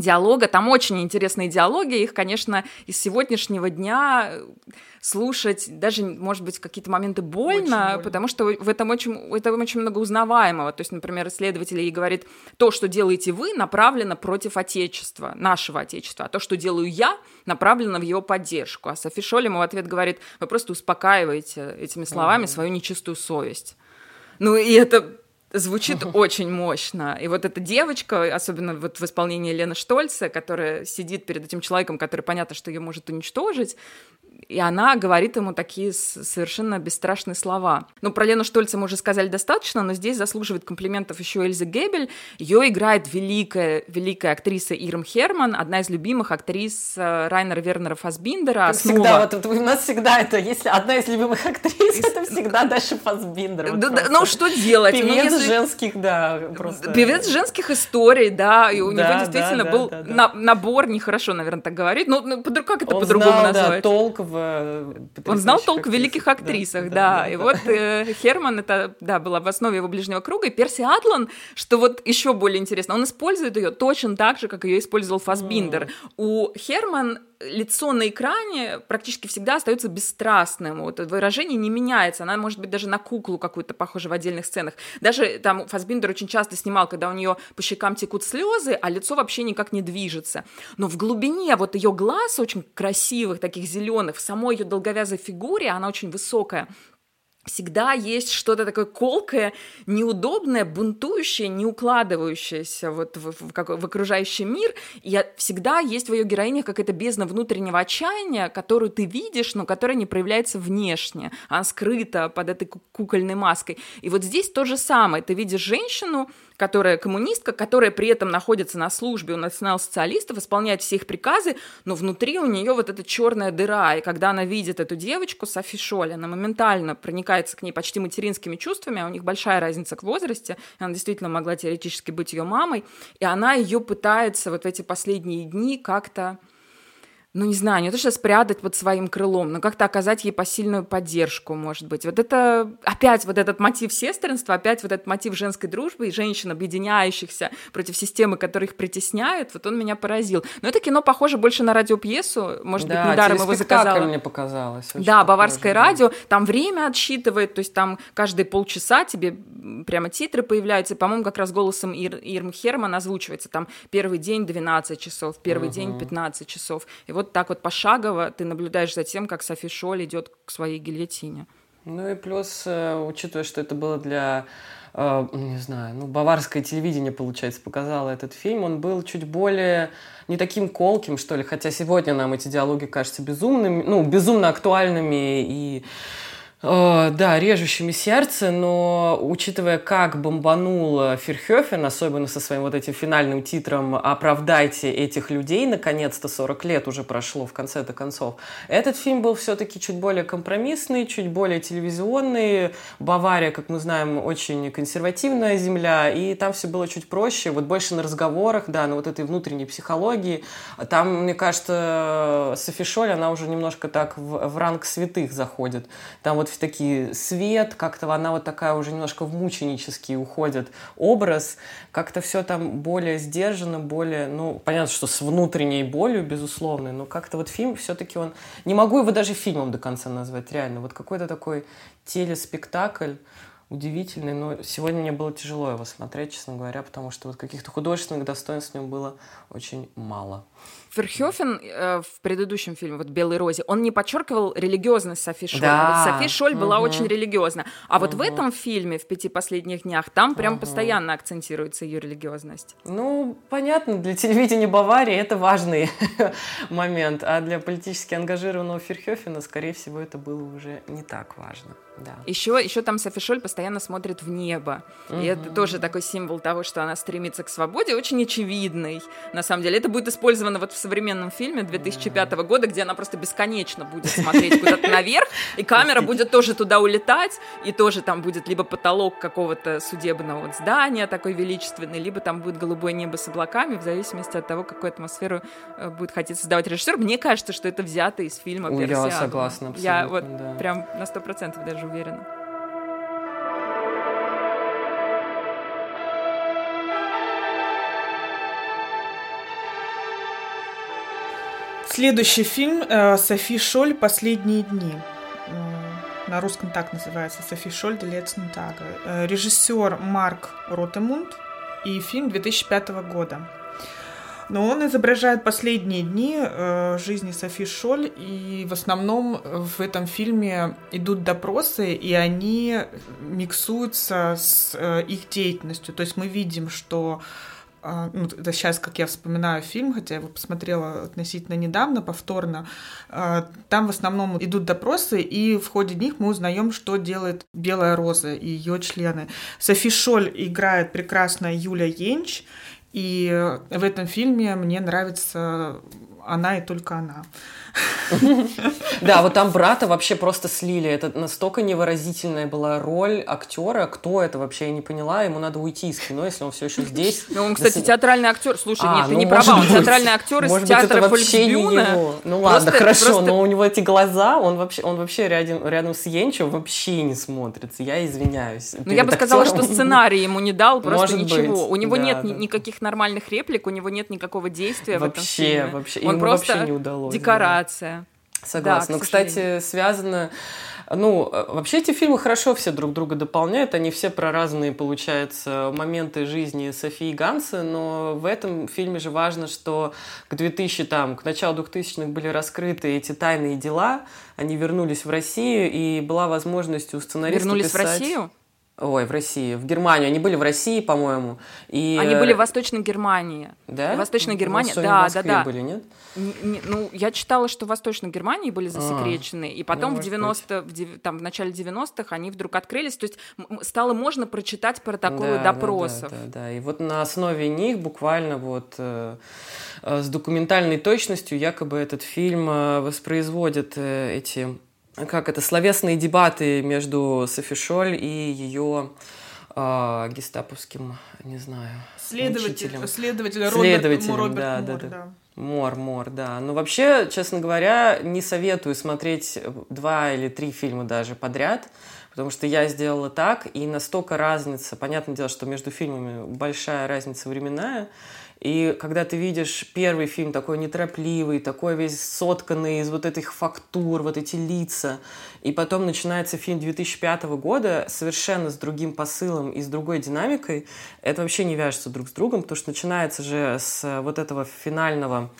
диалога. Там очень интересные диалоги. Их, конечно, из сегодняшнего дня слушать даже, может быть, какие-то моменты больно, больно, потому что в этом очень, в этом очень много узнаваемого. То есть, например, исследователь ей говорит, то, что делаете вы, направлено против Отечества, нашего Отечества, а то, что делаю я, направлено в его поддержку. А Софи Шоль ему в ответ говорит, вы просто успокаиваете этими словами mm-hmm. свою нечистую совесть. Ну и это звучит очень мощно. И вот эта девочка, особенно вот в исполнении Лены Штольца, которая сидит перед этим человеком, который понятно, что ее может уничтожить, и она говорит ему такие совершенно бесстрашные слова. Ну, про Лену Штольца мы уже сказали достаточно, но здесь заслуживает комплиментов еще Эльза Гебель. Ее играет великая, великая актриса Ирм Херман, одна из любимых актрис э, Райнера Вернера Фасбиндера. Всегда, вот, у нас всегда это, если одна из любимых актрис, это всегда Даша Фасбиндер. Вот да, ну, что делать? Ну, Певец ну, если... женских, да, просто. Певец женских историй, да, и у да, него действительно да, был да, да. На, набор, нехорошо, наверное, так говорить, но ну, как это по-другому назвать? Да, толк в Он знал толк в великих актрисах, да. да, да и да, вот да. Э, Херман, это, да, была в основе его ближнего круга, и Перси Атлан, что вот еще более интересно, он использует ее точно так же, как ее использовал Фасбиндер. Mm. У Херман лицо на экране практически всегда остается бесстрастным. Вот выражение не меняется. Она может быть даже на куклу какую-то похожа в отдельных сценах. Даже там Фасбиндер очень часто снимал, когда у нее по щекам текут слезы, а лицо вообще никак не движется. Но в глубине вот ее глаз очень красивых, таких зеленых, в самой ее долговязой фигуре, она очень высокая, всегда есть что-то такое колкое, неудобное, бунтующее, не укладывающееся вот в, в, в, в окружающий мир. И всегда есть в ее героине какая-то бездна внутреннего отчаяния, которую ты видишь, но которая не проявляется внешне. Она скрыта под этой кукольной маской. И вот здесь то же самое. Ты видишь женщину, которая коммунистка, которая при этом находится на службе у национал-социалистов, исполняет все их приказы, но внутри у нее вот эта черная дыра. И когда она видит эту девочку, Софи Шоль, она моментально проникается к ней почти материнскими чувствами, а у них большая разница к возрасте, она действительно могла теоретически быть ее мамой, и она ее пытается вот в эти последние дни как-то ну, не знаю, не то, что спрятать под своим крылом, но как-то оказать ей посильную поддержку, может быть. Вот это опять вот этот мотив сестринства, опять вот этот мотив женской дружбы и женщин, объединяющихся против системы, которая их притесняет, вот он меня поразил. Но это кино похоже больше на радиопьесу, может да, быть, недаром его заказала. мне показалось. Да, баварское похоже, радио, там время отсчитывает, то есть там каждые полчаса тебе прямо титры появляются, по-моему, как раз голосом Ир, Ирм Херман озвучивается, там первый день 12 часов, первый uh-huh. день 15 часов, и вот так вот пошагово ты наблюдаешь за тем, как Софи Шоль идет к своей гильотине. Ну и плюс, э, учитывая, что это было для э, не знаю, ну, баварское телевидение, получается, показало этот фильм, он был чуть более не таким колким, что ли, хотя сегодня нам эти диалоги кажутся безумными, ну, безумно актуальными и да, режущими сердце, но учитывая, как бомбанул Ферхёфен, особенно со своим вот этим финальным титром «Оправдайте этих людей», наконец-то 40 лет уже прошло в конце-то концов, этот фильм был все-таки чуть более компромиссный, чуть более телевизионный. Бавария, как мы знаем, очень консервативная земля, и там все было чуть проще, вот больше на разговорах, да, на вот этой внутренней психологии. Там, мне кажется, Софи Шоль, она уже немножко так в, в ранг святых заходит. Там вот вот такие свет, как-то она вот такая уже немножко в мученический уходит образ, как-то все там более сдержанно, более, ну, понятно, что с внутренней болью, безусловно, но как-то вот фильм все-таки он, не могу его даже фильмом до конца назвать, реально, вот какой-то такой телеспектакль, удивительный, но сегодня мне было тяжело его смотреть, честно говоря, потому что вот каких-то художественных достоинств в нем было очень мало. Ферхёфен э, в предыдущем фильме, вот «Белой розе», он не подчеркивал религиозность Софи Шоль. Да. Вот Софи Шоль угу. была очень религиозна. А угу. вот в этом фильме, в «Пяти последних днях», там прям угу. постоянно акцентируется ее религиозность. Ну, понятно, для телевидения Баварии это важный момент, а для политически ангажированного Ферхёфена, скорее всего, это было уже не так важно. Да. Еще, еще там Софи Шоль постоянно смотрит в небо. Угу. И это тоже такой символ того, что она стремится к свободе, очень очевидный. На самом деле, это будет использовано вот в современном фильме 2005 года, где она просто бесконечно будет смотреть куда-то наверх, и камера будет тоже туда улетать, и тоже там будет либо потолок какого-то судебного здания такой величественный, либо там будет голубое небо с облаками, в зависимости от того, какую атмосферу э, будет хотеть создавать режиссер. Мне кажется, что это взято из фильма Персиаду. Я согласна, абсолютно. Я вот да. прям на сто процентов даже уверена. Следующий фильм э, Софи Шоль «Последние дни». На русском так называется «Софи Шоль Tage». Э, режиссер Марк Ротемунд и фильм 2005 года. Но он изображает последние дни жизни Софи Шоль, и в основном в этом фильме идут допросы, и они миксуются с их деятельностью. То есть мы видим, что а, ну, это сейчас, как я вспоминаю фильм, хотя я его посмотрела относительно недавно, повторно, а, там в основном идут допросы, и в ходе них мы узнаем, что делает Белая Роза и ее члены. Софи Шоль играет прекрасная Юля Енч, и в этом фильме мне нравится она и только она. Да, вот там брата вообще просто слили. Это настолько невыразительная была роль актера. Кто это вообще, я не поняла. Ему надо уйти из кино, если он все еще здесь. Ну, он, кстати, театральный актер. Слушай, а, нет, ты ну, не права. Он театральный актер из театра Фольксбюна. Ну ладно, хорошо, но у него эти глаза, он вообще, он вообще рядом, рядом с Енчо вообще не смотрится. Я извиняюсь. Ну, я бы сказала, что сценарий ему не дал просто ничего. У него нет никаких нормальных реплик, у него нет никакого действия в этом фильме. Вообще, вообще. Он просто декорация. Согласна. Да, Но, кстати, связано... Ну, вообще эти фильмы хорошо все друг друга дополняют, они все про разные, получается, моменты жизни Софии Ганса, но в этом фильме же важно, что к 2000, там, к началу 2000-х были раскрыты эти тайные дела, они вернулись в Россию, и была возможность у сценариста Вернулись писать... в Россию? Ой, в России, в Германию. Они были в России, по-моему. И... Они были в Восточной Германии. Да? Восточной Германии, да, да, да. были, нет? Не, ну, я читала, что в Восточной Германии были засекречены, а, и потом ну, в 90 в, там, в начале 90-х они вдруг открылись, то есть стало можно прочитать протоколы да, допросов. Да, да, да, и вот на основе них буквально вот э, э, с документальной точностью якобы этот фильм э, воспроизводит э, эти как это, словесные дебаты между Софи Шоль и ее э, гестаповским, не знаю, Следователь, учителем. Следователь Роберт Следователем, Роберт да, да, да. Мор, мор, да. Но вообще, честно говоря, не советую смотреть два или три фильма даже подряд, потому что я сделала так, и настолько разница, понятное дело, что между фильмами большая разница временная, и когда ты видишь первый фильм такой неторопливый, такой весь сотканный из вот этих фактур, вот эти лица, и потом начинается фильм 2005 года совершенно с другим посылом и с другой динамикой, это вообще не вяжется друг с другом, потому что начинается же с вот этого финального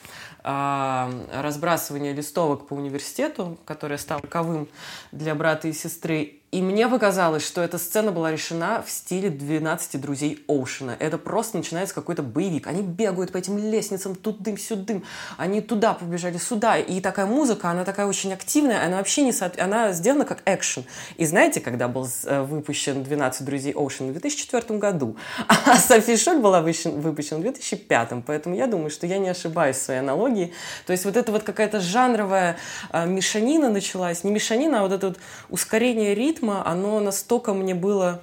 а, разбрасывания листовок по университету, которое стало таковым для брата и сестры, и мне показалось, что эта сцена была решена в стиле «12 друзей Оушена». Это просто начинается какой-то боевик. Они бегают по этим лестницам, тут дым, сюда дым. Они туда побежали, сюда. И такая музыка, она такая очень активная, она вообще не... Со... Она сделана как экшен. И знаете, когда был э, выпущен «12 друзей Оушена»? В 2004 году. А Софи Шоль была выпущена в 2005. Поэтому я думаю, что я не ошибаюсь в своей аналогии. То есть вот эта вот какая-то жанровая э, мешанина началась. Не мешанина, а вот это вот ускорение ритма ритма, оно настолько мне было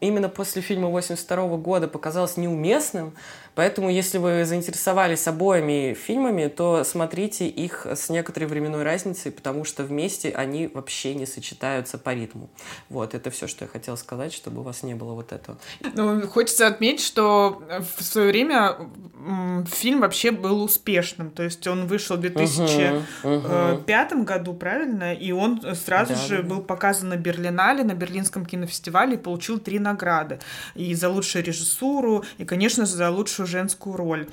именно после фильма 82 года показалось неуместным, Поэтому, если вы заинтересовались обоими фильмами, то смотрите их с некоторой временной разницей, потому что вместе они вообще не сочетаются по ритму. Вот, это все, что я хотела сказать, чтобы у вас не было вот этого. Ну, хочется отметить, что в свое время фильм вообще был успешным. То есть он вышел в 2005 uh-huh, uh-huh. году, правильно? И он сразу да, же да. был показан на Берлинале, на Берлинском кинофестивале и получил три награды. И за лучшую режиссуру, и, конечно, за лучшую женскую роль.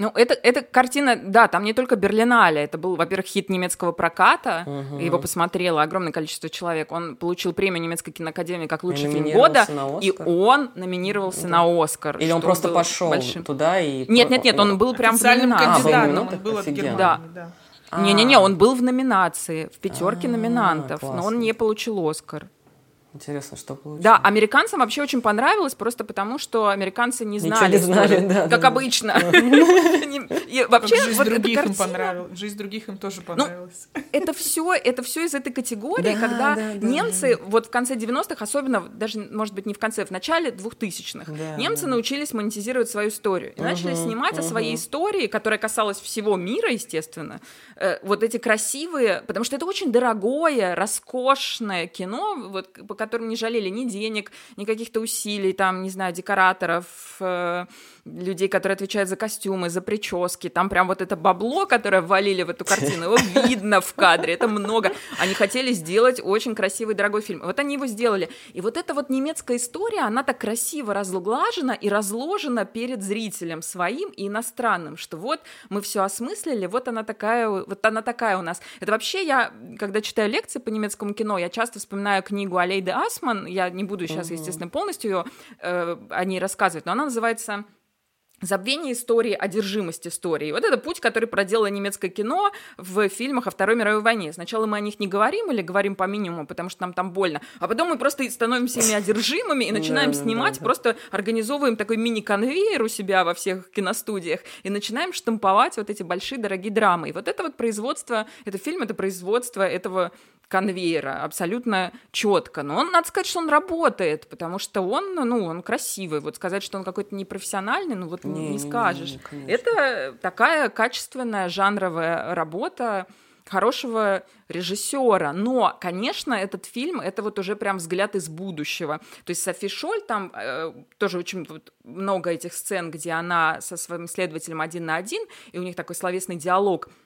Ну, это, эта картина, да, там не только Берлинале, это был, во-первых, хит немецкого проката, угу. его посмотрело огромное количество человек, он получил премию немецкой киноакадемии как лучший фильм года, и он номинировался да. на Оскар. Или он просто пошел большим... туда и... Нет, нет, нет, он был прям в номинации. А, он был от Германии, да. да. Не-не-не, он был в номинации, в пятерке номинантов, но он не получил Оскар. Интересно, что получилось. Да, американцам вообще очень понравилось, просто потому что американцы не знали, не знали да, как да, обычно. Вообще, жизнь других им понравилась. Жизнь других им тоже ну, понравилась. Это все, это все из этой категории, когда немцы вот в конце 90-х, особенно даже, может быть, не в конце, в начале 2000-х, немцы научились монетизировать свою историю и начали снимать о своей истории, которая касалась всего мира, естественно, э, вот эти красивые, потому что это очень дорогое, роскошное кино, вот по которым не жалели ни денег, ни каких-то усилий, там, не знаю, декораторов, э, людей, которые отвечают за костюмы, за прически. Там прям вот это бабло, которое ввалили в эту картину, его видно в кадре, это много. Они хотели сделать очень красивый, дорогой фильм. Вот они его сделали. И вот эта вот немецкая история, она так красиво разглажена и разложена перед зрителем своим и иностранным, что вот мы все осмыслили, вот она такая, вот она такая у нас. Это вообще я, когда читаю лекции по немецкому кино, я часто вспоминаю книгу Алейды Асман, я не буду сейчас, естественно, полностью ее э, о ней рассказывать, но она называется забвение истории, одержимость истории. Вот это путь, который проделало немецкое кино в фильмах о Второй мировой войне. Сначала мы о них не говорим или говорим по минимуму, потому что нам там больно, а потом мы просто становимся ими одержимыми и начинаем снимать, просто организовываем такой мини-конвейер у себя во всех киностудиях и начинаем штамповать вот эти большие дорогие драмы. И вот это вот производство, это фильм, это производство этого конвейера абсолютно четко. Но он, надо сказать, что он работает, потому что он, ну, он красивый. Вот сказать, что он какой-то непрофессиональный, ну вот не, не скажешь. Не, не, Это такая качественная жанровая работа хорошего режиссера. Но, конечно, этот фильм это вот уже прям взгляд из будущего. То есть Софи Шоль там э, тоже очень вот, много этих сцен, где она со своим следователем один на один, и у них такой словесный диалог –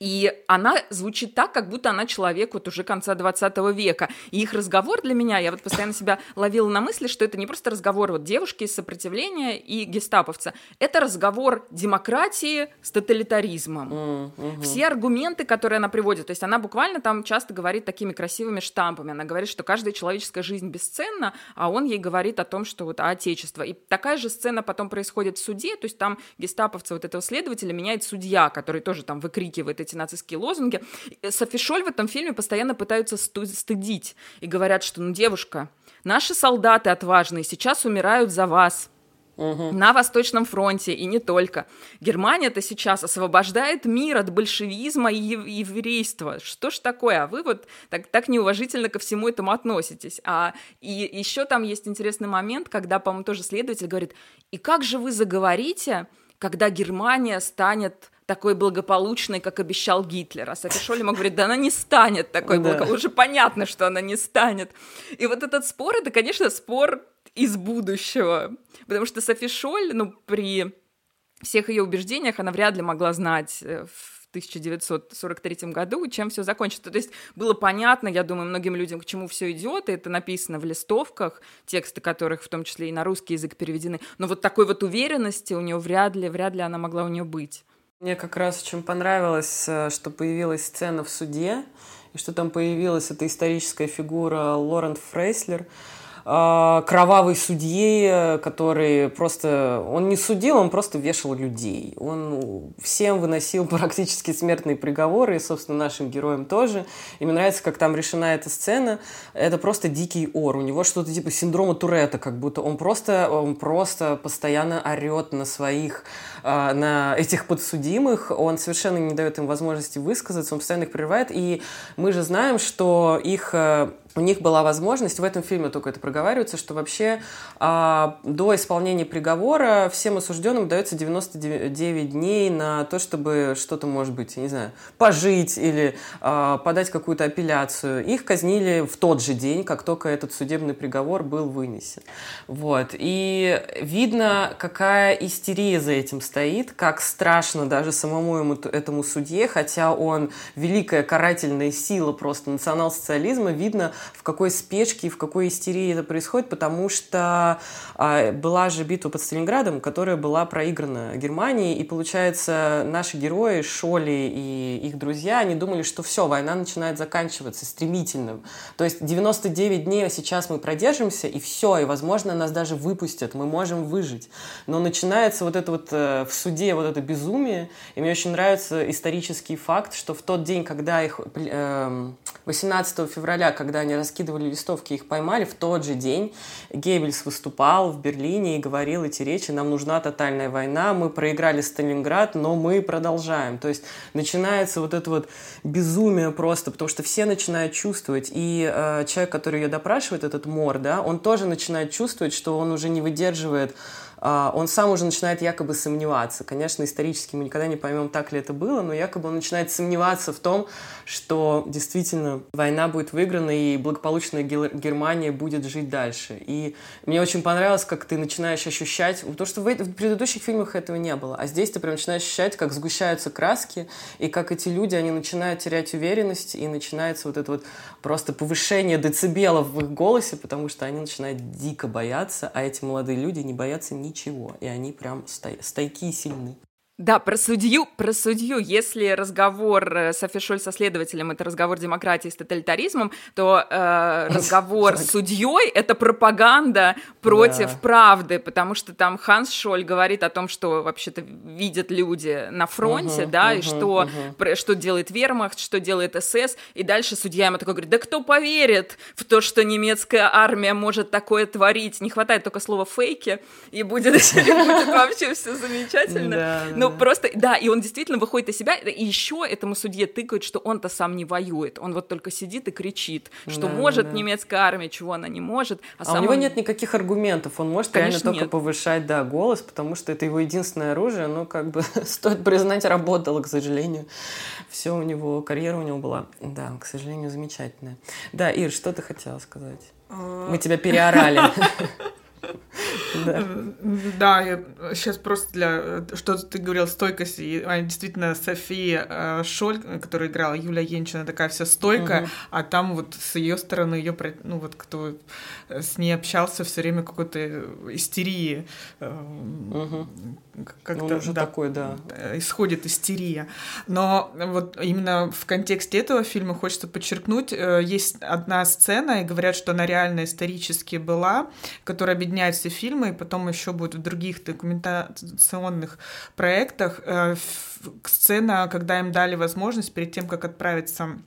и она звучит так, как будто она человек вот уже конца 20 века. И их разговор для меня, я вот постоянно себя ловила на мысли, что это не просто разговор вот девушки из сопротивления и гестаповца. Это разговор демократии с тоталитаризмом. Mm -hmm. Все аргументы, которые она приводит, то есть она буквально там часто говорит такими красивыми штампами. Она говорит, что каждая человеческая жизнь бесценна, а он ей говорит о том, что вот а отечество. И такая же сцена потом происходит в суде, то есть там гестаповца вот этого следователя меняет судья, который тоже там выкрикивает эти нацистские лозунги. Софи Шоль в этом фильме постоянно пытаются стыдить и говорят, что, ну, девушка, наши солдаты отважные сейчас умирают за вас. Угу. На Восточном фронте и не только. Германия-то сейчас освобождает мир от большевизма и еврейства. Что ж такое? А вы вот так, так неуважительно ко всему этому относитесь. А, и еще там есть интересный момент, когда, по-моему, тоже следователь говорит, и как же вы заговорите, когда Германия станет такой благополучной, как обещал Гитлер. А Софи Шолема говорит, да она не станет такой благополучной. Уже понятно, что она не станет. И вот этот спор, это, конечно, спор из будущего. Потому что Софи Шоль, ну, при всех ее убеждениях она вряд ли могла знать э, в 1943 году, чем все закончится. То есть было понятно, я думаю, многим людям, к чему все идет, и это написано в листовках, тексты которых в том числе и на русский язык переведены. Но вот такой вот уверенности у нее вряд ли, вряд ли она могла у нее быть. Мне как раз очень понравилось, э, что появилась сцена в суде, и что там появилась эта историческая фигура Лорент Фрейслер, кровавый судье, который просто... Он не судил, он просто вешал людей. Он всем выносил практически смертные приговоры, и, собственно, нашим героям тоже. И мне нравится, как там решена эта сцена. Это просто дикий ор. У него что-то типа синдрома Туретта, как будто он просто, он просто постоянно орет на своих, а, на этих подсудимых. Он совершенно не дает им возможности высказаться, он постоянно их прерывает. И мы же знаем, что их э, у них была возможность, в этом фильме только это проговаривается, что вообще а, до исполнения приговора всем осужденным дается 99 дней на то, чтобы что-то, может быть, не знаю, пожить или а, подать какую-то апелляцию. Их казнили в тот же день, как только этот судебный приговор был вынесен. Вот. И видно, какая истерия за этим стоит, как страшно даже самому ему, этому судье, хотя он великая карательная сила просто национал-социализма, видно, в какой спешке и в какой истерии это происходит, потому что а, была же битва под Сталинградом, которая была проиграна Германией, и получается наши герои, Шоли и их друзья, они думали, что все, война начинает заканчиваться стремительно. То есть 99 дней сейчас мы продержимся, и все, и, возможно, нас даже выпустят, мы можем выжить. Но начинается вот это вот э, в суде вот это безумие, и мне очень нравится исторический факт, что в тот день, когда их 18 эм, февраля, когда они раскидывали листовки, их поймали, в тот же день Геббельс выступал в Берлине и говорил эти речи, нам нужна тотальная война, мы проиграли Сталинград, но мы продолжаем. То есть начинается вот это вот безумие просто, потому что все начинают чувствовать, и э, человек, который ее допрашивает, этот Мор, да, он тоже начинает чувствовать, что он уже не выдерживает он сам уже начинает якобы сомневаться. Конечно, исторически мы никогда не поймем, так ли это было, но якобы он начинает сомневаться в том, что действительно война будет выиграна и благополучная Германия будет жить дальше. И мне очень понравилось, как ты начинаешь ощущать, потому что в предыдущих фильмах этого не было, а здесь ты прям начинаешь ощущать, как сгущаются краски, и как эти люди, они начинают терять уверенность, и начинается вот это вот просто повышение децибелов в их голосе, потому что они начинают дико бояться, а эти молодые люди не боятся ни ничего, и они прям стой, стойки и сильны. Да, про судью, про судью. Если разговор э, Софи Шоль со следователем это разговор демократии с тоталитаризмом, то э, разговор с судьей это пропаганда против да. правды, потому что там Ханс Шоль говорит о том, что вообще-то видят люди на фронте, uh-huh, да, uh-huh, и что, uh-huh. что делает Вермахт, что делает СС, и дальше судья ему такой говорит, да кто поверит в то, что немецкая армия может такое творить? Не хватает только слова фейки, и будет, будет вообще все замечательно. Ну, просто, да, и он действительно выходит из себя, и еще этому судье тыкают, что он-то сам не воюет, он вот только сидит и кричит, что да, может да. немецкая армия, чего она не может. А, а сам у него он... нет никаких аргументов, он может Конечно, реально только нет. повышать, да, голос, потому что это его единственное оружие, но как бы стоит признать, работало, к сожалению. Все у него, карьера у него была, да, к сожалению, замечательная. Да, Ир, что ты хотела сказать? А. Мы тебя переорали. Да, я сейчас просто для... Что ты говорил, стойкость. Действительно, София э, Шоль, которая играла Юлия Енчина, такая вся стойкая, а там вот с ее стороны, ее, ну вот кто с ней общался, все время какой-то истерии. Э, как-то, уже да, такой, да. Исходит истерия. Но вот именно в контексте этого фильма хочется подчеркнуть, э, есть одна сцена, и говорят, что она реально исторически была, которая объединяет все фильмы, и потом еще будет в других документационных проектах. Э, сцена, когда им дали возможность перед тем, как отправиться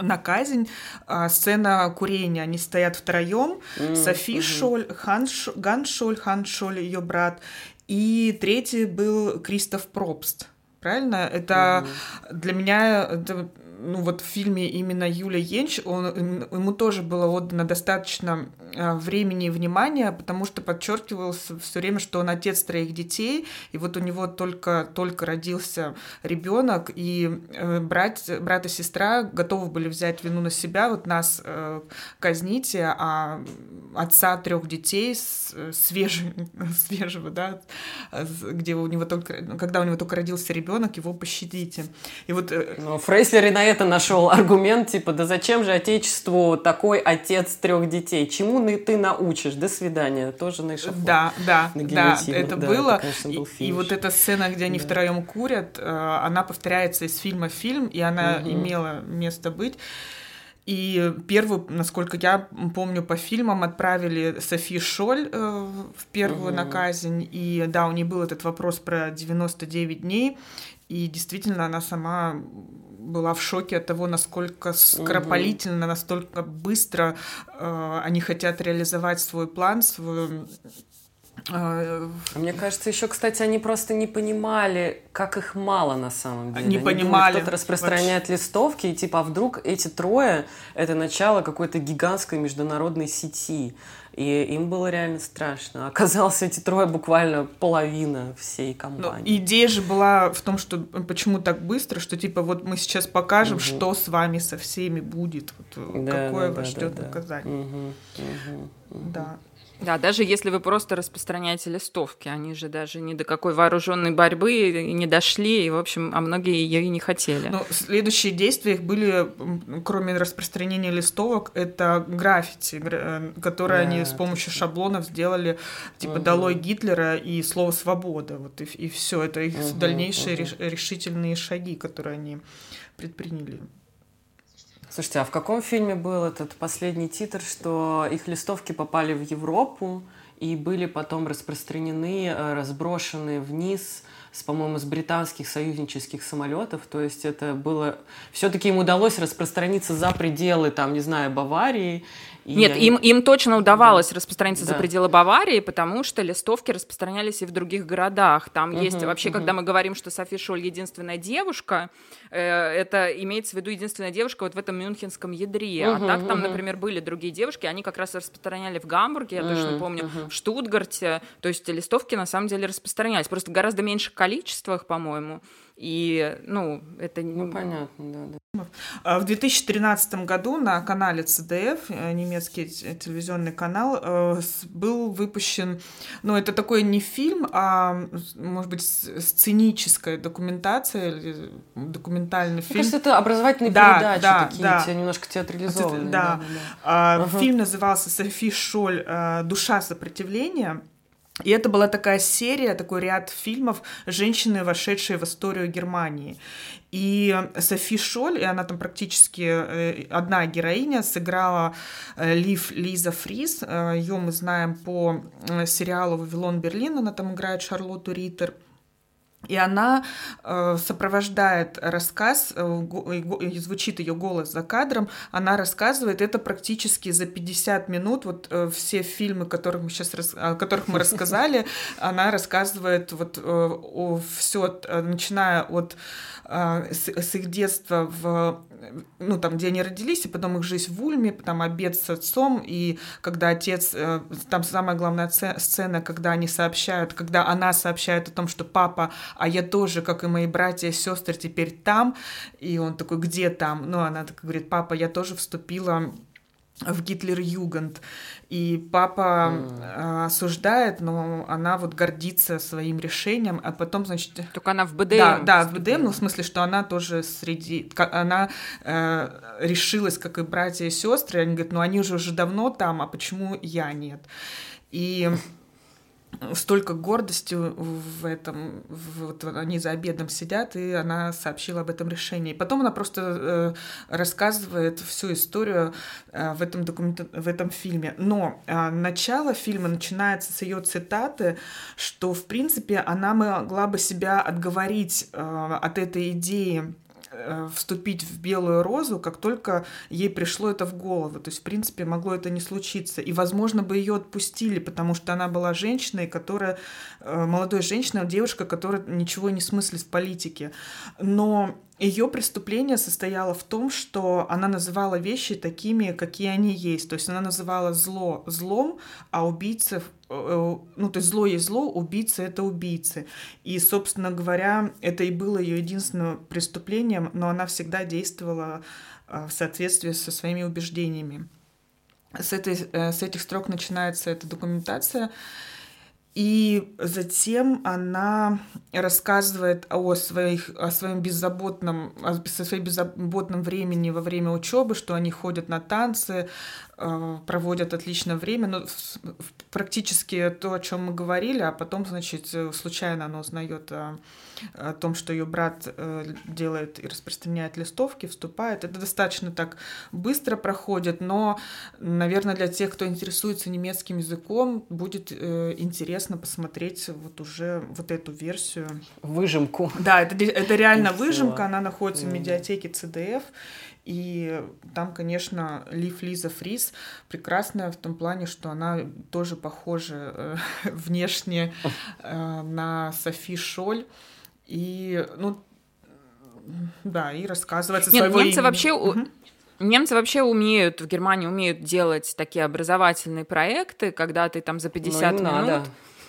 на казнь. А, сцена курения. Они стоят втроем. Mm-hmm. Софи Шоль, Хан Шоль, Ган Шоль, Хан Шоль, ее брат. И третий был Кристоф Пробст. Правильно? Это mm-hmm. для меня это ну вот в фильме именно Юля Енч, он, ему тоже было отдано достаточно а, времени и внимания, потому что подчеркивалось все время, что он отец троих детей, и вот у него только, только родился ребенок, и э, брат, брат и сестра готовы были взять вину на себя, вот нас э, казните, а отца трех детей свежего, свежего, да, где у него только, когда у него только родился ребенок, его пощадите. И вот... Э, Но Фрейслер и на это нашел аргумент, типа, да зачем же Отечеству такой отец трех детей? Чему ты научишь? До свидания. Тоже на эшафот. Да, да, да, это да, было. Это, и, и вот эта сцена, где они да. втроем курят, э, она повторяется из фильма в фильм, и она угу. имела место быть. И первую, насколько я помню по фильмам, отправили Софи Шоль э, в первую угу. на казнь. И да, у нее был этот вопрос про 99 дней. И действительно, она сама была в шоке от того, насколько скоропалительно, настолько быстро э, они хотят реализовать свой план, свой а, Мне кажется, еще, кстати, они просто не понимали, как их мало на самом деле. Не они понимали. Кто-то распространяет вообще. листовки, и типа, а вдруг эти трое — это начало какой-то гигантской международной сети. И им было реально страшно. Оказалось, эти трое буквально половина всей компании. Но идея же была в том, что почему так быстро, что типа вот мы сейчас покажем, угу. что с вами со всеми будет, вот, да, какое да, вас да, ждет да, наказание. Угу, угу, угу. Да. Да, даже если вы просто распространяете листовки, они же даже ни до какой вооруженной борьбы не дошли, и, в общем, а многие ее и не хотели. Но следующие действия их были, кроме распространения листовок, это граффити, э, которые да, они с помощью шаблонов сделали, типа угу. «Долой Гитлера» и слово «свобода». Вот и, и все, это их угу, дальнейшие угу. решительные шаги, которые они предприняли. Слушайте, а в каком фильме был этот последний титр, что их листовки попали в Европу и были потом распространены, э, разброшены вниз с, по-моему, с британских союзнических самолетов. То есть это было... Все-таки им удалось распространиться за пределы, там, не знаю, Баварии. Нет, им, им точно удавалось да. распространиться да. за пределы Баварии, потому что листовки распространялись и в других городах. Там угу, есть вообще, угу. когда мы говорим, что Софи Шоль единственная девушка, э, это имеется в виду единственная девушка вот в этом мюнхенском ядре. Угу, а так там, угу. например, были другие девушки, они как раз распространяли в Гамбурге, я угу, точно помню, угу. в Штутгарте. То есть листовки на самом деле распространялись, просто гораздо меньших количествах, по-моему. И, ну, это... Ну, понятно, да, да. А в 2013 году на канале CDF, э, немецкий телевизионный канал, э, был выпущен, ну, это такой не фильм, а, может быть, сценическая документация, или документальный фильм. Мне кажется, это образовательные да, передачи да, такие, да. немножко театрализованные. Да, да, да. А, угу. Фильм назывался «Софи Шоль. Э, Душа сопротивления». И это была такая серия, такой ряд фильмов «Женщины, вошедшие в историю Германии». И Софи Шоль, и она там практически э, одна героиня, сыграла э, Лив Лиза Фрис. Э, Ее мы знаем по сериалу «Вавилон Берлин», она там играет Шарлотту Риттер. И она э, сопровождает рассказ, э, и звучит ее голос за кадром, она рассказывает это практически за 50 минут, вот э, все фильмы, которых мы сейчас, о которых мы рассказали, она рассказывает вот э, все, начиная от э, с, с их детства в ну, там, где они родились, и потом их жизнь в Ульме, потом обед с отцом, и когда отец, э, там самая главная сцена, когда они сообщают, когда она сообщает о том, что папа, а я тоже, как и мои братья и сестры, теперь там, и он такой, где там? Ну, она так говорит, папа, я тоже вступила в Гитлер-Юганд. И папа mm. осуждает, но она вот гордится своим решением, а потом, значит... Только она в БДМ. Да, да, в БДМ, ну, в смысле, что она тоже среди... Она э, решилась, как и братья и сестры, они говорят, ну они уже уже давно там, а почему я нет? И столько гордости в этом, вот они за обедом сидят, и она сообщила об этом решении. Потом она просто э, рассказывает всю историю э, в, этом документ... в этом фильме. Но э, начало фильма начинается с ее цитаты, что, в принципе, она могла бы себя отговорить э, от этой идеи вступить в белую розу, как только ей пришло это в голову. То есть, в принципе, могло это не случиться. И, возможно, бы ее отпустили, потому что она была женщиной, которая, э, молодой женщиной, девушка, которая ничего не смыслит в политике. Но Ее преступление состояло в том, что она называла вещи такими, какие они есть. То есть она называла зло злом, а убийцев э, ну, то есть зло есть зло, убийцы — это убийцы. И, собственно говоря, это и было ее единственным преступлением, но она всегда действовала э, в соответствии со своими убеждениями. С, этой, э, с этих строк начинается эта документация, и затем она рассказывает о, своих, о своем беззаботном, о своем беззаботном времени во время учебы, что они ходят на танцы, э, проводят отличное время. Но практически то, о чем мы говорили, а потом, значит, случайно она узнает о том, что ее брат э, делает и распространяет листовки, вступает. Это достаточно так быстро проходит, но, наверное, для тех, кто интересуется немецким языком, будет э, интересно посмотреть вот уже вот эту версию. Выжимку. Да, это, это реально выжимка, она находится в медиатеке CDF. И там, конечно, Лив Лиза Фрис прекрасная в том плане, что она тоже похожа э, внешне э, на Софи Шоль. И, ну, да, и рассказывать о Нет, своего немцы имени. вообще... Угу. Немцы вообще умеют, в Германии умеют делать такие образовательные проекты, когда ты там за 50 ну, минут... Надо.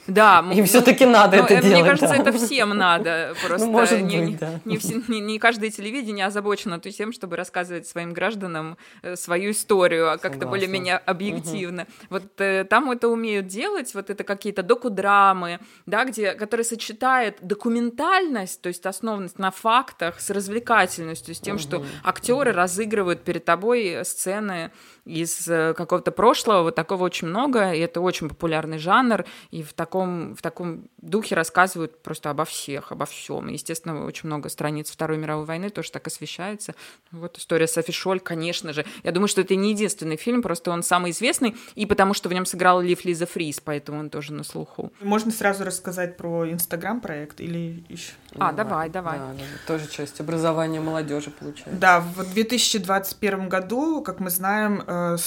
Да, им ну, все-таки надо ну, это делать. Мне кажется, это всем надо. Просто ну, не, не, не, каждое телевидение озабочено тем, чтобы рассказывать своим гражданам э, свою историю, а как-то более-менее объективно. Вот э, там это умеют делать, вот это какие-то докудрамы, да, где, которые сочетают документальность, то есть основанность на фактах, с развлекательностью, с тем, что актеры разыгрывают перед тобой сцены из э, какого-то прошлого, вот такого очень много, и это очень популярный жанр, и в таком, в таком духе рассказывают просто обо всех, обо всем. Естественно, очень много страниц Второй мировой войны тоже так освещается. Вот история Софи Шоль, конечно же. Я думаю, что это не единственный фильм, просто он самый известный, и потому что в нем сыграл Лив Лиза Фрис, поэтому он тоже на слуху. Можно сразу рассказать про Инстаграм-проект или еще? А, давай, давай. Да, да, тоже часть образования молодежи получается. Да, в 2021 году, как мы знаем, э,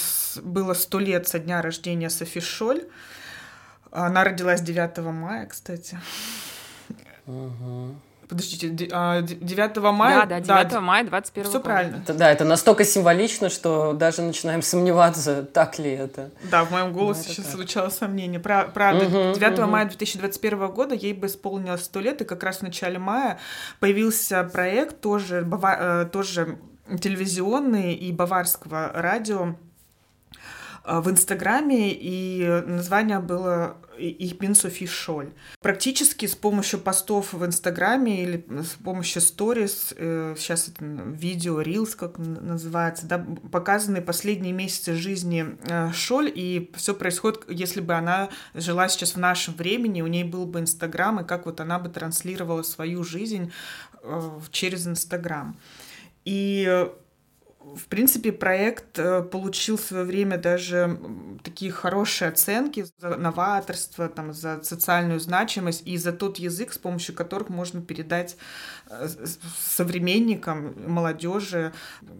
было сто лет со дня рождения Софи Шоль. Она родилась 9 мая, кстати. Угу. Подождите, 9 а, мая? Да, да, 9 да, мая 21 Все правильно. Это, да, это настолько символично, что даже начинаем сомневаться, так ли это. Да, в моем голосе сейчас так. звучало сомнение. Правда, угу, 9 угу. мая 2021 года ей бы исполнилось 100 лет, и как раз в начале мая появился проект, тоже, бава, э, тоже телевизионный и баварского радио, Э, в Инстаграме, и название было «Ich bin Sophie Scholl». Практически с помощью постов в Инстаграме или с помощью сторис, э, сейчас это видео, рилс, как называется, да, показаны последние месяцы жизни э, Шоль, и все происходит, если бы она жила сейчас в нашем времени, у ней был бы Инстаграм, и как вот она бы транслировала свою жизнь через Инстаграм. И в принципе, проект э, получил в свое время даже такие хорошие оценки за новаторство, там, за социальную значимость и за тот язык, с помощью которых можно передать э, современникам, молодежи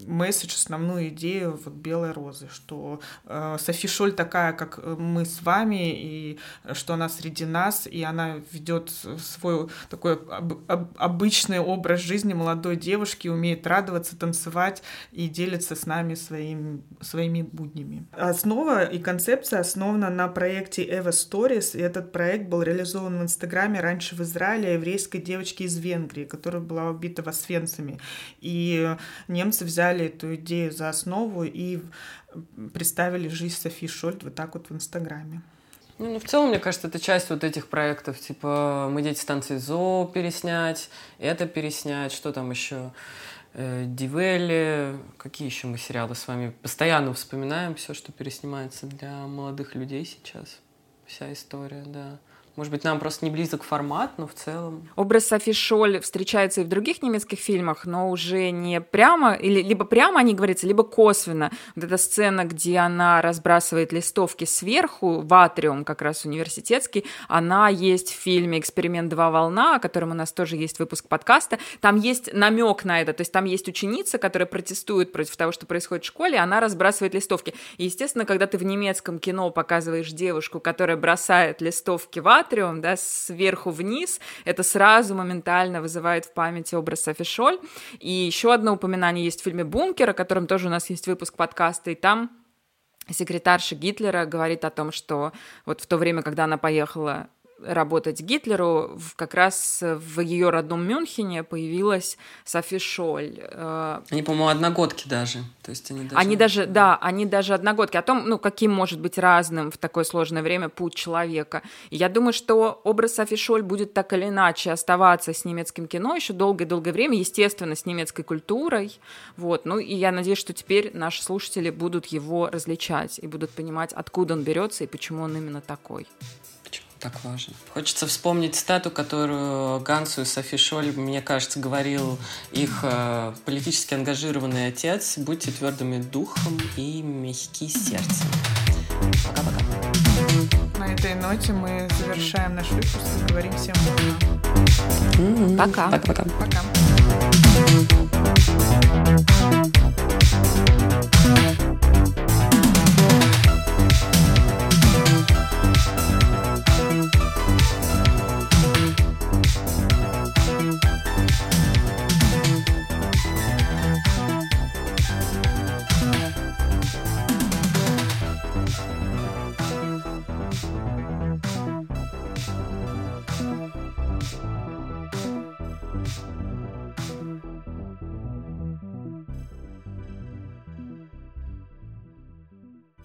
месседж, основную идею вот «Белой розы», что э, Софи Шоль такая, как мы с вами, и что она среди нас, и она ведет свой такой об, об, обычный образ жизни молодой девушки, умеет радоваться, танцевать и делится с нами своим, своими буднями. Основа и концепция основана на проекте Eva Stories, и этот проект был реализован в Инстаграме раньше в Израиле еврейской девочки из Венгрии, которая была убита в Освенциме. И немцы взяли эту идею за основу и представили жизнь Софи Шольд вот так вот в Инстаграме. Ну, ну, в целом, мне кажется, это часть вот этих проектов, типа «Мы дети станции ЗО» переснять, это переснять, что там еще? Э, Дивелли, какие еще мы сериалы с вами постоянно вспоминаем, все, что переснимается для молодых людей сейчас. Вся история, да. Может быть, нам просто не близок формат, но в целом. Образ Софи Шоль встречается и в других немецких фильмах, но уже не прямо, или либо прямо о ней говорится, либо косвенно. Вот эта сцена, где она разбрасывает листовки сверху, в атриум как раз университетский, она есть в фильме «Эксперимент два волна», о котором у нас тоже есть выпуск подкаста. Там есть намек на это, то есть там есть ученица, которая протестует против того, что происходит в школе, она разбрасывает листовки. И, естественно, когда ты в немецком кино показываешь девушку, которая бросает листовки в атриум, рассматриваем, да, сверху вниз, это сразу моментально вызывает в памяти образ Софи Шоль. И еще одно упоминание есть в фильме «Бункер», о котором тоже у нас есть выпуск подкаста, и там секретарша Гитлера говорит о том, что вот в то время, когда она поехала работать Гитлеру, как раз в ее родном Мюнхене появилась Софи Шоль. Э, они, по-моему, одногодки даже. То есть они даже... Они даже, да, они даже одногодки. О том, ну, каким может быть разным в такое сложное время путь человека. И я думаю, что образ Софи Шоль будет так или иначе оставаться с немецким кино еще долгое-долгое время, естественно, с немецкой культурой. Вот. Ну, и я надеюсь, что теперь наши слушатели будут его различать и будут понимать, откуда он берется и почему он именно такой так важно. Хочется вспомнить стату, которую Гансу и Софи Шоль, мне кажется, говорил их э, политически ангажированный отец. Будьте твердыми духом и мягки сердцем. Пока-пока. На этой ноте мы завершаем наш выпуск и говорим всем пока. Пока-пока. Пока.